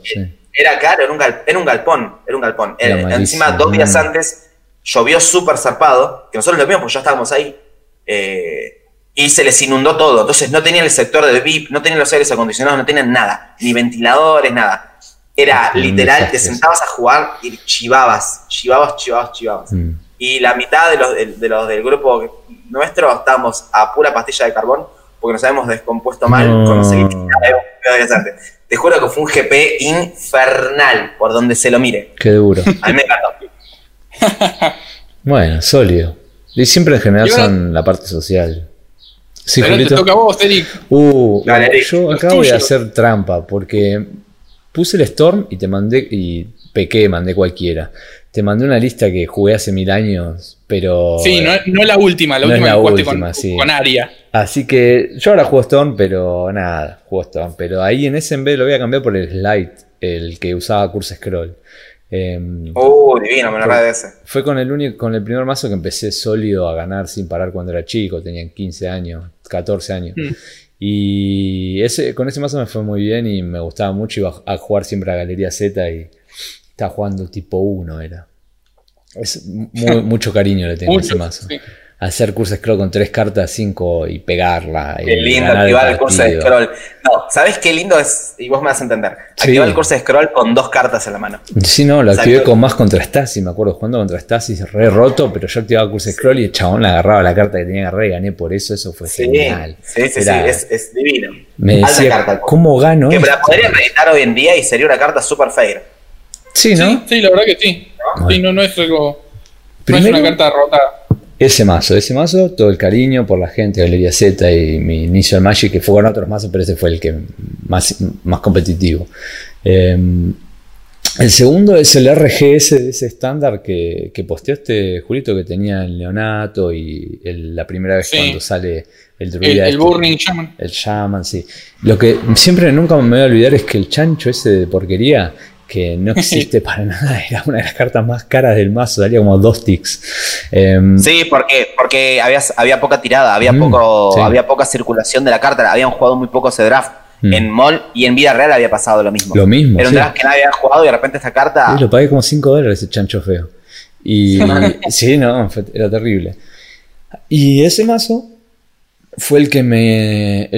Era claro, era un, un galpón, era un galpón. encima, dos días antes llovió súper zarpado, que nosotros lo vimos porque ya estábamos ahí, eh, y se les inundó todo. Entonces no tenían el sector de VIP, no tenían los aires acondicionados, no tenían nada, ni ventiladores, nada. Era literal, te sentabas a jugar y chivabas, chivabas, chivabas, chivabas. Mm. Y la mitad de los, de, los del grupo nuestro estábamos a pura pastilla de carbón porque nos habíamos descompuesto mal con los. Te juro que fue un GP infernal por donde se lo mire. Qué duro. A mí me encantó. bueno, sólido. Y siempre en general son la parte social. Sí, Pero te toca a vos, Eric. Uh, yo acá voy a hacer trampa porque puse el Storm y te mandé y pequé, mandé cualquiera. Te mandé una lista que jugué hace mil años, pero. Sí, no, no es la última, la última que con, sí. con Aria. Así que yo ahora juego Stone, pero nada, juego Stone. Pero ahí en SMB lo voy a cambiar por el Slide, el que usaba Curse Scroll. Eh, oh, divino, me lo agradece. Fue con el único, con el primer mazo que empecé sólido a ganar sin parar cuando era chico, tenía 15 años, 14 años. Mm. Y ese, con ese mazo me fue muy bien y me gustaba mucho. Iba a jugar siempre a Galería Z y estaba jugando tipo 1, era. Es mucho cariño le tengo a ese mazo. Hacer curso scroll con tres cartas, cinco y pegarla. Qué lindo activar el, curso de scroll. No, ¿sabes qué lindo es? Y vos me vas a entender. Activar el curso de scroll con dos cartas en la mano. Sí, no, lo activé con más contra Stasi, me acuerdo jugando contra Stasi, re roto, pero yo activaba el curso de scroll y el chabón le agarraba la carta que tenía que agarrar y gané por eso, eso fue genial. Sí, sí, sí, es, divino. Me decía, carta, ¿cómo gano? Que la podría reeditar hoy en día y sería una carta super fair. Sí, ¿no? Sí, la verdad que sí. Sí, no, no es algo. no es una carta rota. Ese mazo, ese mazo, todo el cariño por la gente, Galería Z y mi inicio al Magic, que fue con otros mazos, pero ese fue el que más, más competitivo. Em, el segundo es el RGS de ese estándar que, que posteaste, Julito, que tenía el Neonato y la primera vez cuando sale el druida. El, el este, Burning Shaman. El Shaman, sí. Lo que siempre nunca me voy a olvidar es que el chancho ese de porquería que no existe para nada, era una de las cartas más caras del mazo, salía como dos ticks. Em, sí, porque, porque había, había poca tirada, había, mm, poco, había poca circulación de la carta, habían jugado muy poco ese draft. Mm. En Mall y en vida real había pasado lo mismo. Lo mismo. Era un draft que nadie había jugado y de repente esta carta. Sí, lo pagué como 5 dólares ese chancho feo. Y sí, no, era terrible. Y ese mazo fue el que me.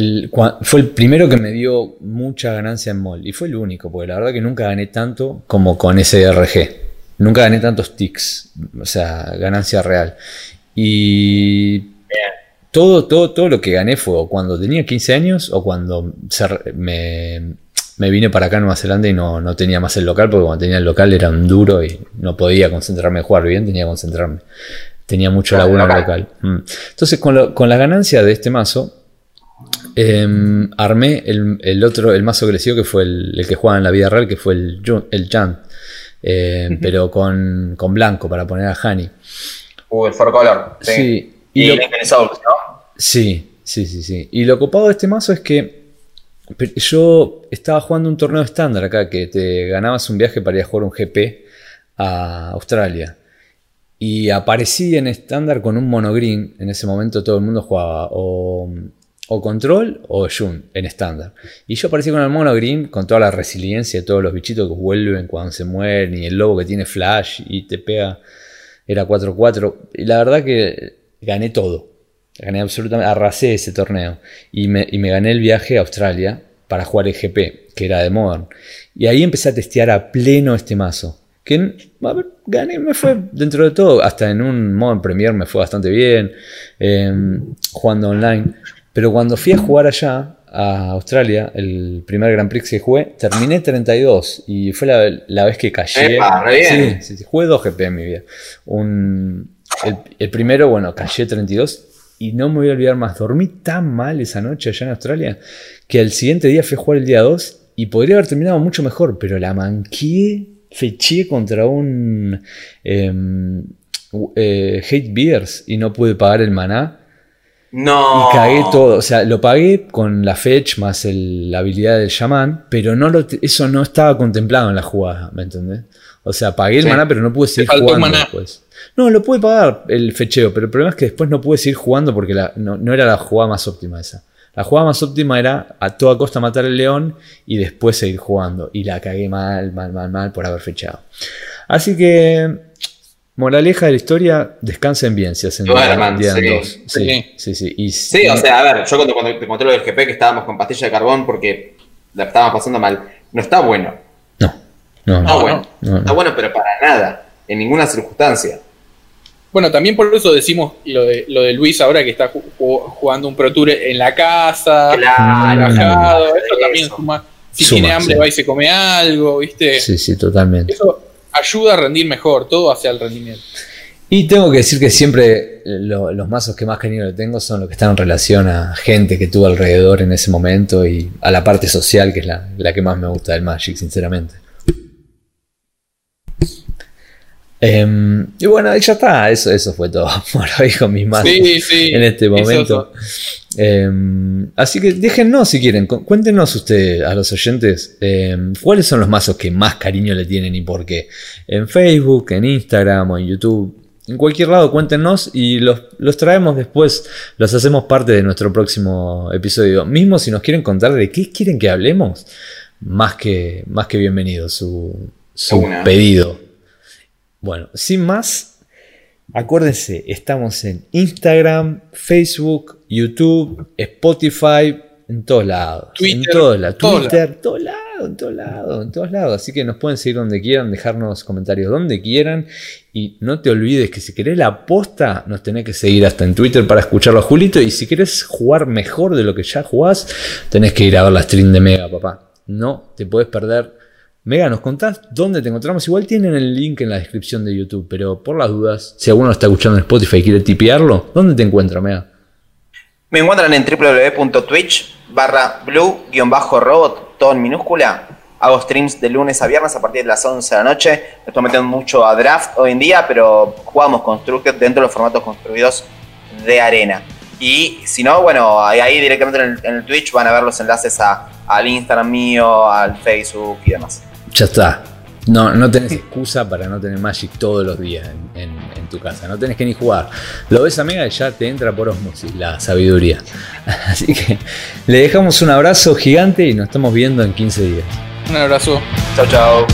fue el primero que me dio mucha ganancia en mall. Y fue el único, porque la verdad que nunca gané tanto como con ese RG. Nunca gané tantos ticks. O sea, ganancia real. Y. Todo, todo, todo lo que gané fue cuando tenía 15 años o cuando me, me vine para acá a Nueva Zelanda y no, no, tenía más el local, porque cuando tenía el local era un duro y no podía concentrarme en jugar bien, tenía que concentrarme. Tenía mucho laguna local. Mm. Entonces, con, la ganancia de este mazo, em, armé el, otro, el mazo crecido que fue el, que jugaba en la vida real, que fue el, el Jan. Em, pero con, blanco para poner a Hani. Uh, el For Color. Sí. Y, ¿no? Sí, sí, sí, sí. Y lo copado de este mazo es que yo estaba jugando un torneo estándar acá, que te ganabas un viaje para ir a jugar un GP a Australia. Y aparecí en estándar con un monogreen. En ese momento todo el mundo jugaba o, control o Jun en estándar. Y yo aparecí con el monogreen con toda la resiliencia de todos los bichitos que vuelven cuando se mueren. Y el lobo que tiene flash y te pega. Era 4-4. Y la verdad que gané todo. Gané absolutamente. Arrasé ese torneo. Y me, y me gané el viaje a Australia para jugar el GP, que era de Modern. Y ahí empecé a testear a pleno este mazo que gané, me fue dentro de todo, hasta en un modo en Premier me fue bastante bien, em, jugando online. Pero cuando fui a jugar allá, a Australia, el primer Grand Prix que jugué, terminé 32 y fue la, vez que callé. Sí, sí, jugué dos GP en mi vida. el, primero, bueno, callé 32 y no me voy a olvidar más. Dormí tan mal esa noche allá en Australia que al siguiente día fui a jugar el día 2 y podría haber terminado mucho mejor, pero la manqué feché contra un em, eh, Hate Beers y no pude pagar el maná. No. Y cagué todo. O sea, lo pagué con la fetch más la habilidad del shaman, pero no lo, eso no estaba contemplado en la jugada, ¿me entendés? O sea, pagué el maná, pero no pude seguir jugando después. No, lo pude pagar el fecheo, pero el problema es que después no pude seguir jugando porque no, no, era la jugada más óptima esa. La jugada más óptima era a toda costa matar el león y después seguir jugando. Y la cagué mal, mal, mal, mal por haber fechado. Así que, moraleja de la historia, descansen bien si hacen Duerman, sí. Sí, sí, sí. sí, o sea, a ver, yo cuando, te conté lo del GP que estábamos con pastilla de carbón porque la estábamos pasando mal, no está bueno. No, no, no. Está bueno, no, está bueno, pero para nada, en ninguna circunstancia. Bueno, también por eso decimos lo de, lo de Luis ahora que está jugando un Pro Tour en la casa, relajado. Eso también suma. Si tiene hambre, va y se come algo, ¿viste? Sí, sí, totalmente. Eso ayuda a rendir mejor, todo hacia el rendimiento. Y tengo que decir que siempre los mazos que más cariño le tengo son los que están en relación a gente que tuvo alrededor en ese momento y a la parte social, que es la, la que más me gusta del Magic, sinceramente. Em, y bueno, ya está, eso, eso fue todo por hoy con mis manos en este momento. Em, así que déjennos si quieren, cuéntenos ustedes a los oyentes em, cuáles son los mazos que más cariño le tienen y por qué. En Facebook, en Instagram o en YouTube. En cualquier lado cuéntenos y los, traemos después, los hacemos parte de nuestro próximo episodio. Mismo si nos quieren contar de qué quieren que hablemos, más que, más que bienvenido su, su pedido. Bueno, sin más, Acuérdense, estamos en Instagram, Facebook, YouTube, Spotify, en todos lados. Twitter, en todos lados. Twitter, todos lados, en todos lados, en todos lados. Así que nos pueden seguir donde quieran, dejarnos comentarios donde quieran. Y no te olvides que si querés la posta, nos tenés que seguir hasta en Twitter para escucharlo a Julito. Y si querés jugar mejor de lo que ya jugás, tenés que ir a ver la stream de Mega, papá. No te puedes perder. Mega, ¿nos contás dónde te encontramos? Igual tienen el link en la descripción de YouTube, pero por las dudas, si alguno está escuchando en Spotify y quiere tipearlo, ¿dónde te encuentra, Mega? Me encuentran en www.twitch barra blue-robot, todo en minúscula. Hago streams de lunes a viernes a partir de las 11 de la noche. Me estoy metiendo mucho a draft hoy en día, pero jugamos Constructed dentro de los formatos construidos de arena. Y si no, bueno, ahí directamente en el, en el Twitch van a ver los enlaces a- al Instagram mío, al Facebook y demás. Ya está. No, no tenés excusa para no tener Magic todos los días en, en- en tu casa. No tenés que ni jugar. Lo ves a Mega y ya te entra por osmosis la sabiduría. Así que le dejamos un abrazo gigante y nos estamos viendo en 15 días. Un abrazo. Chau, chau.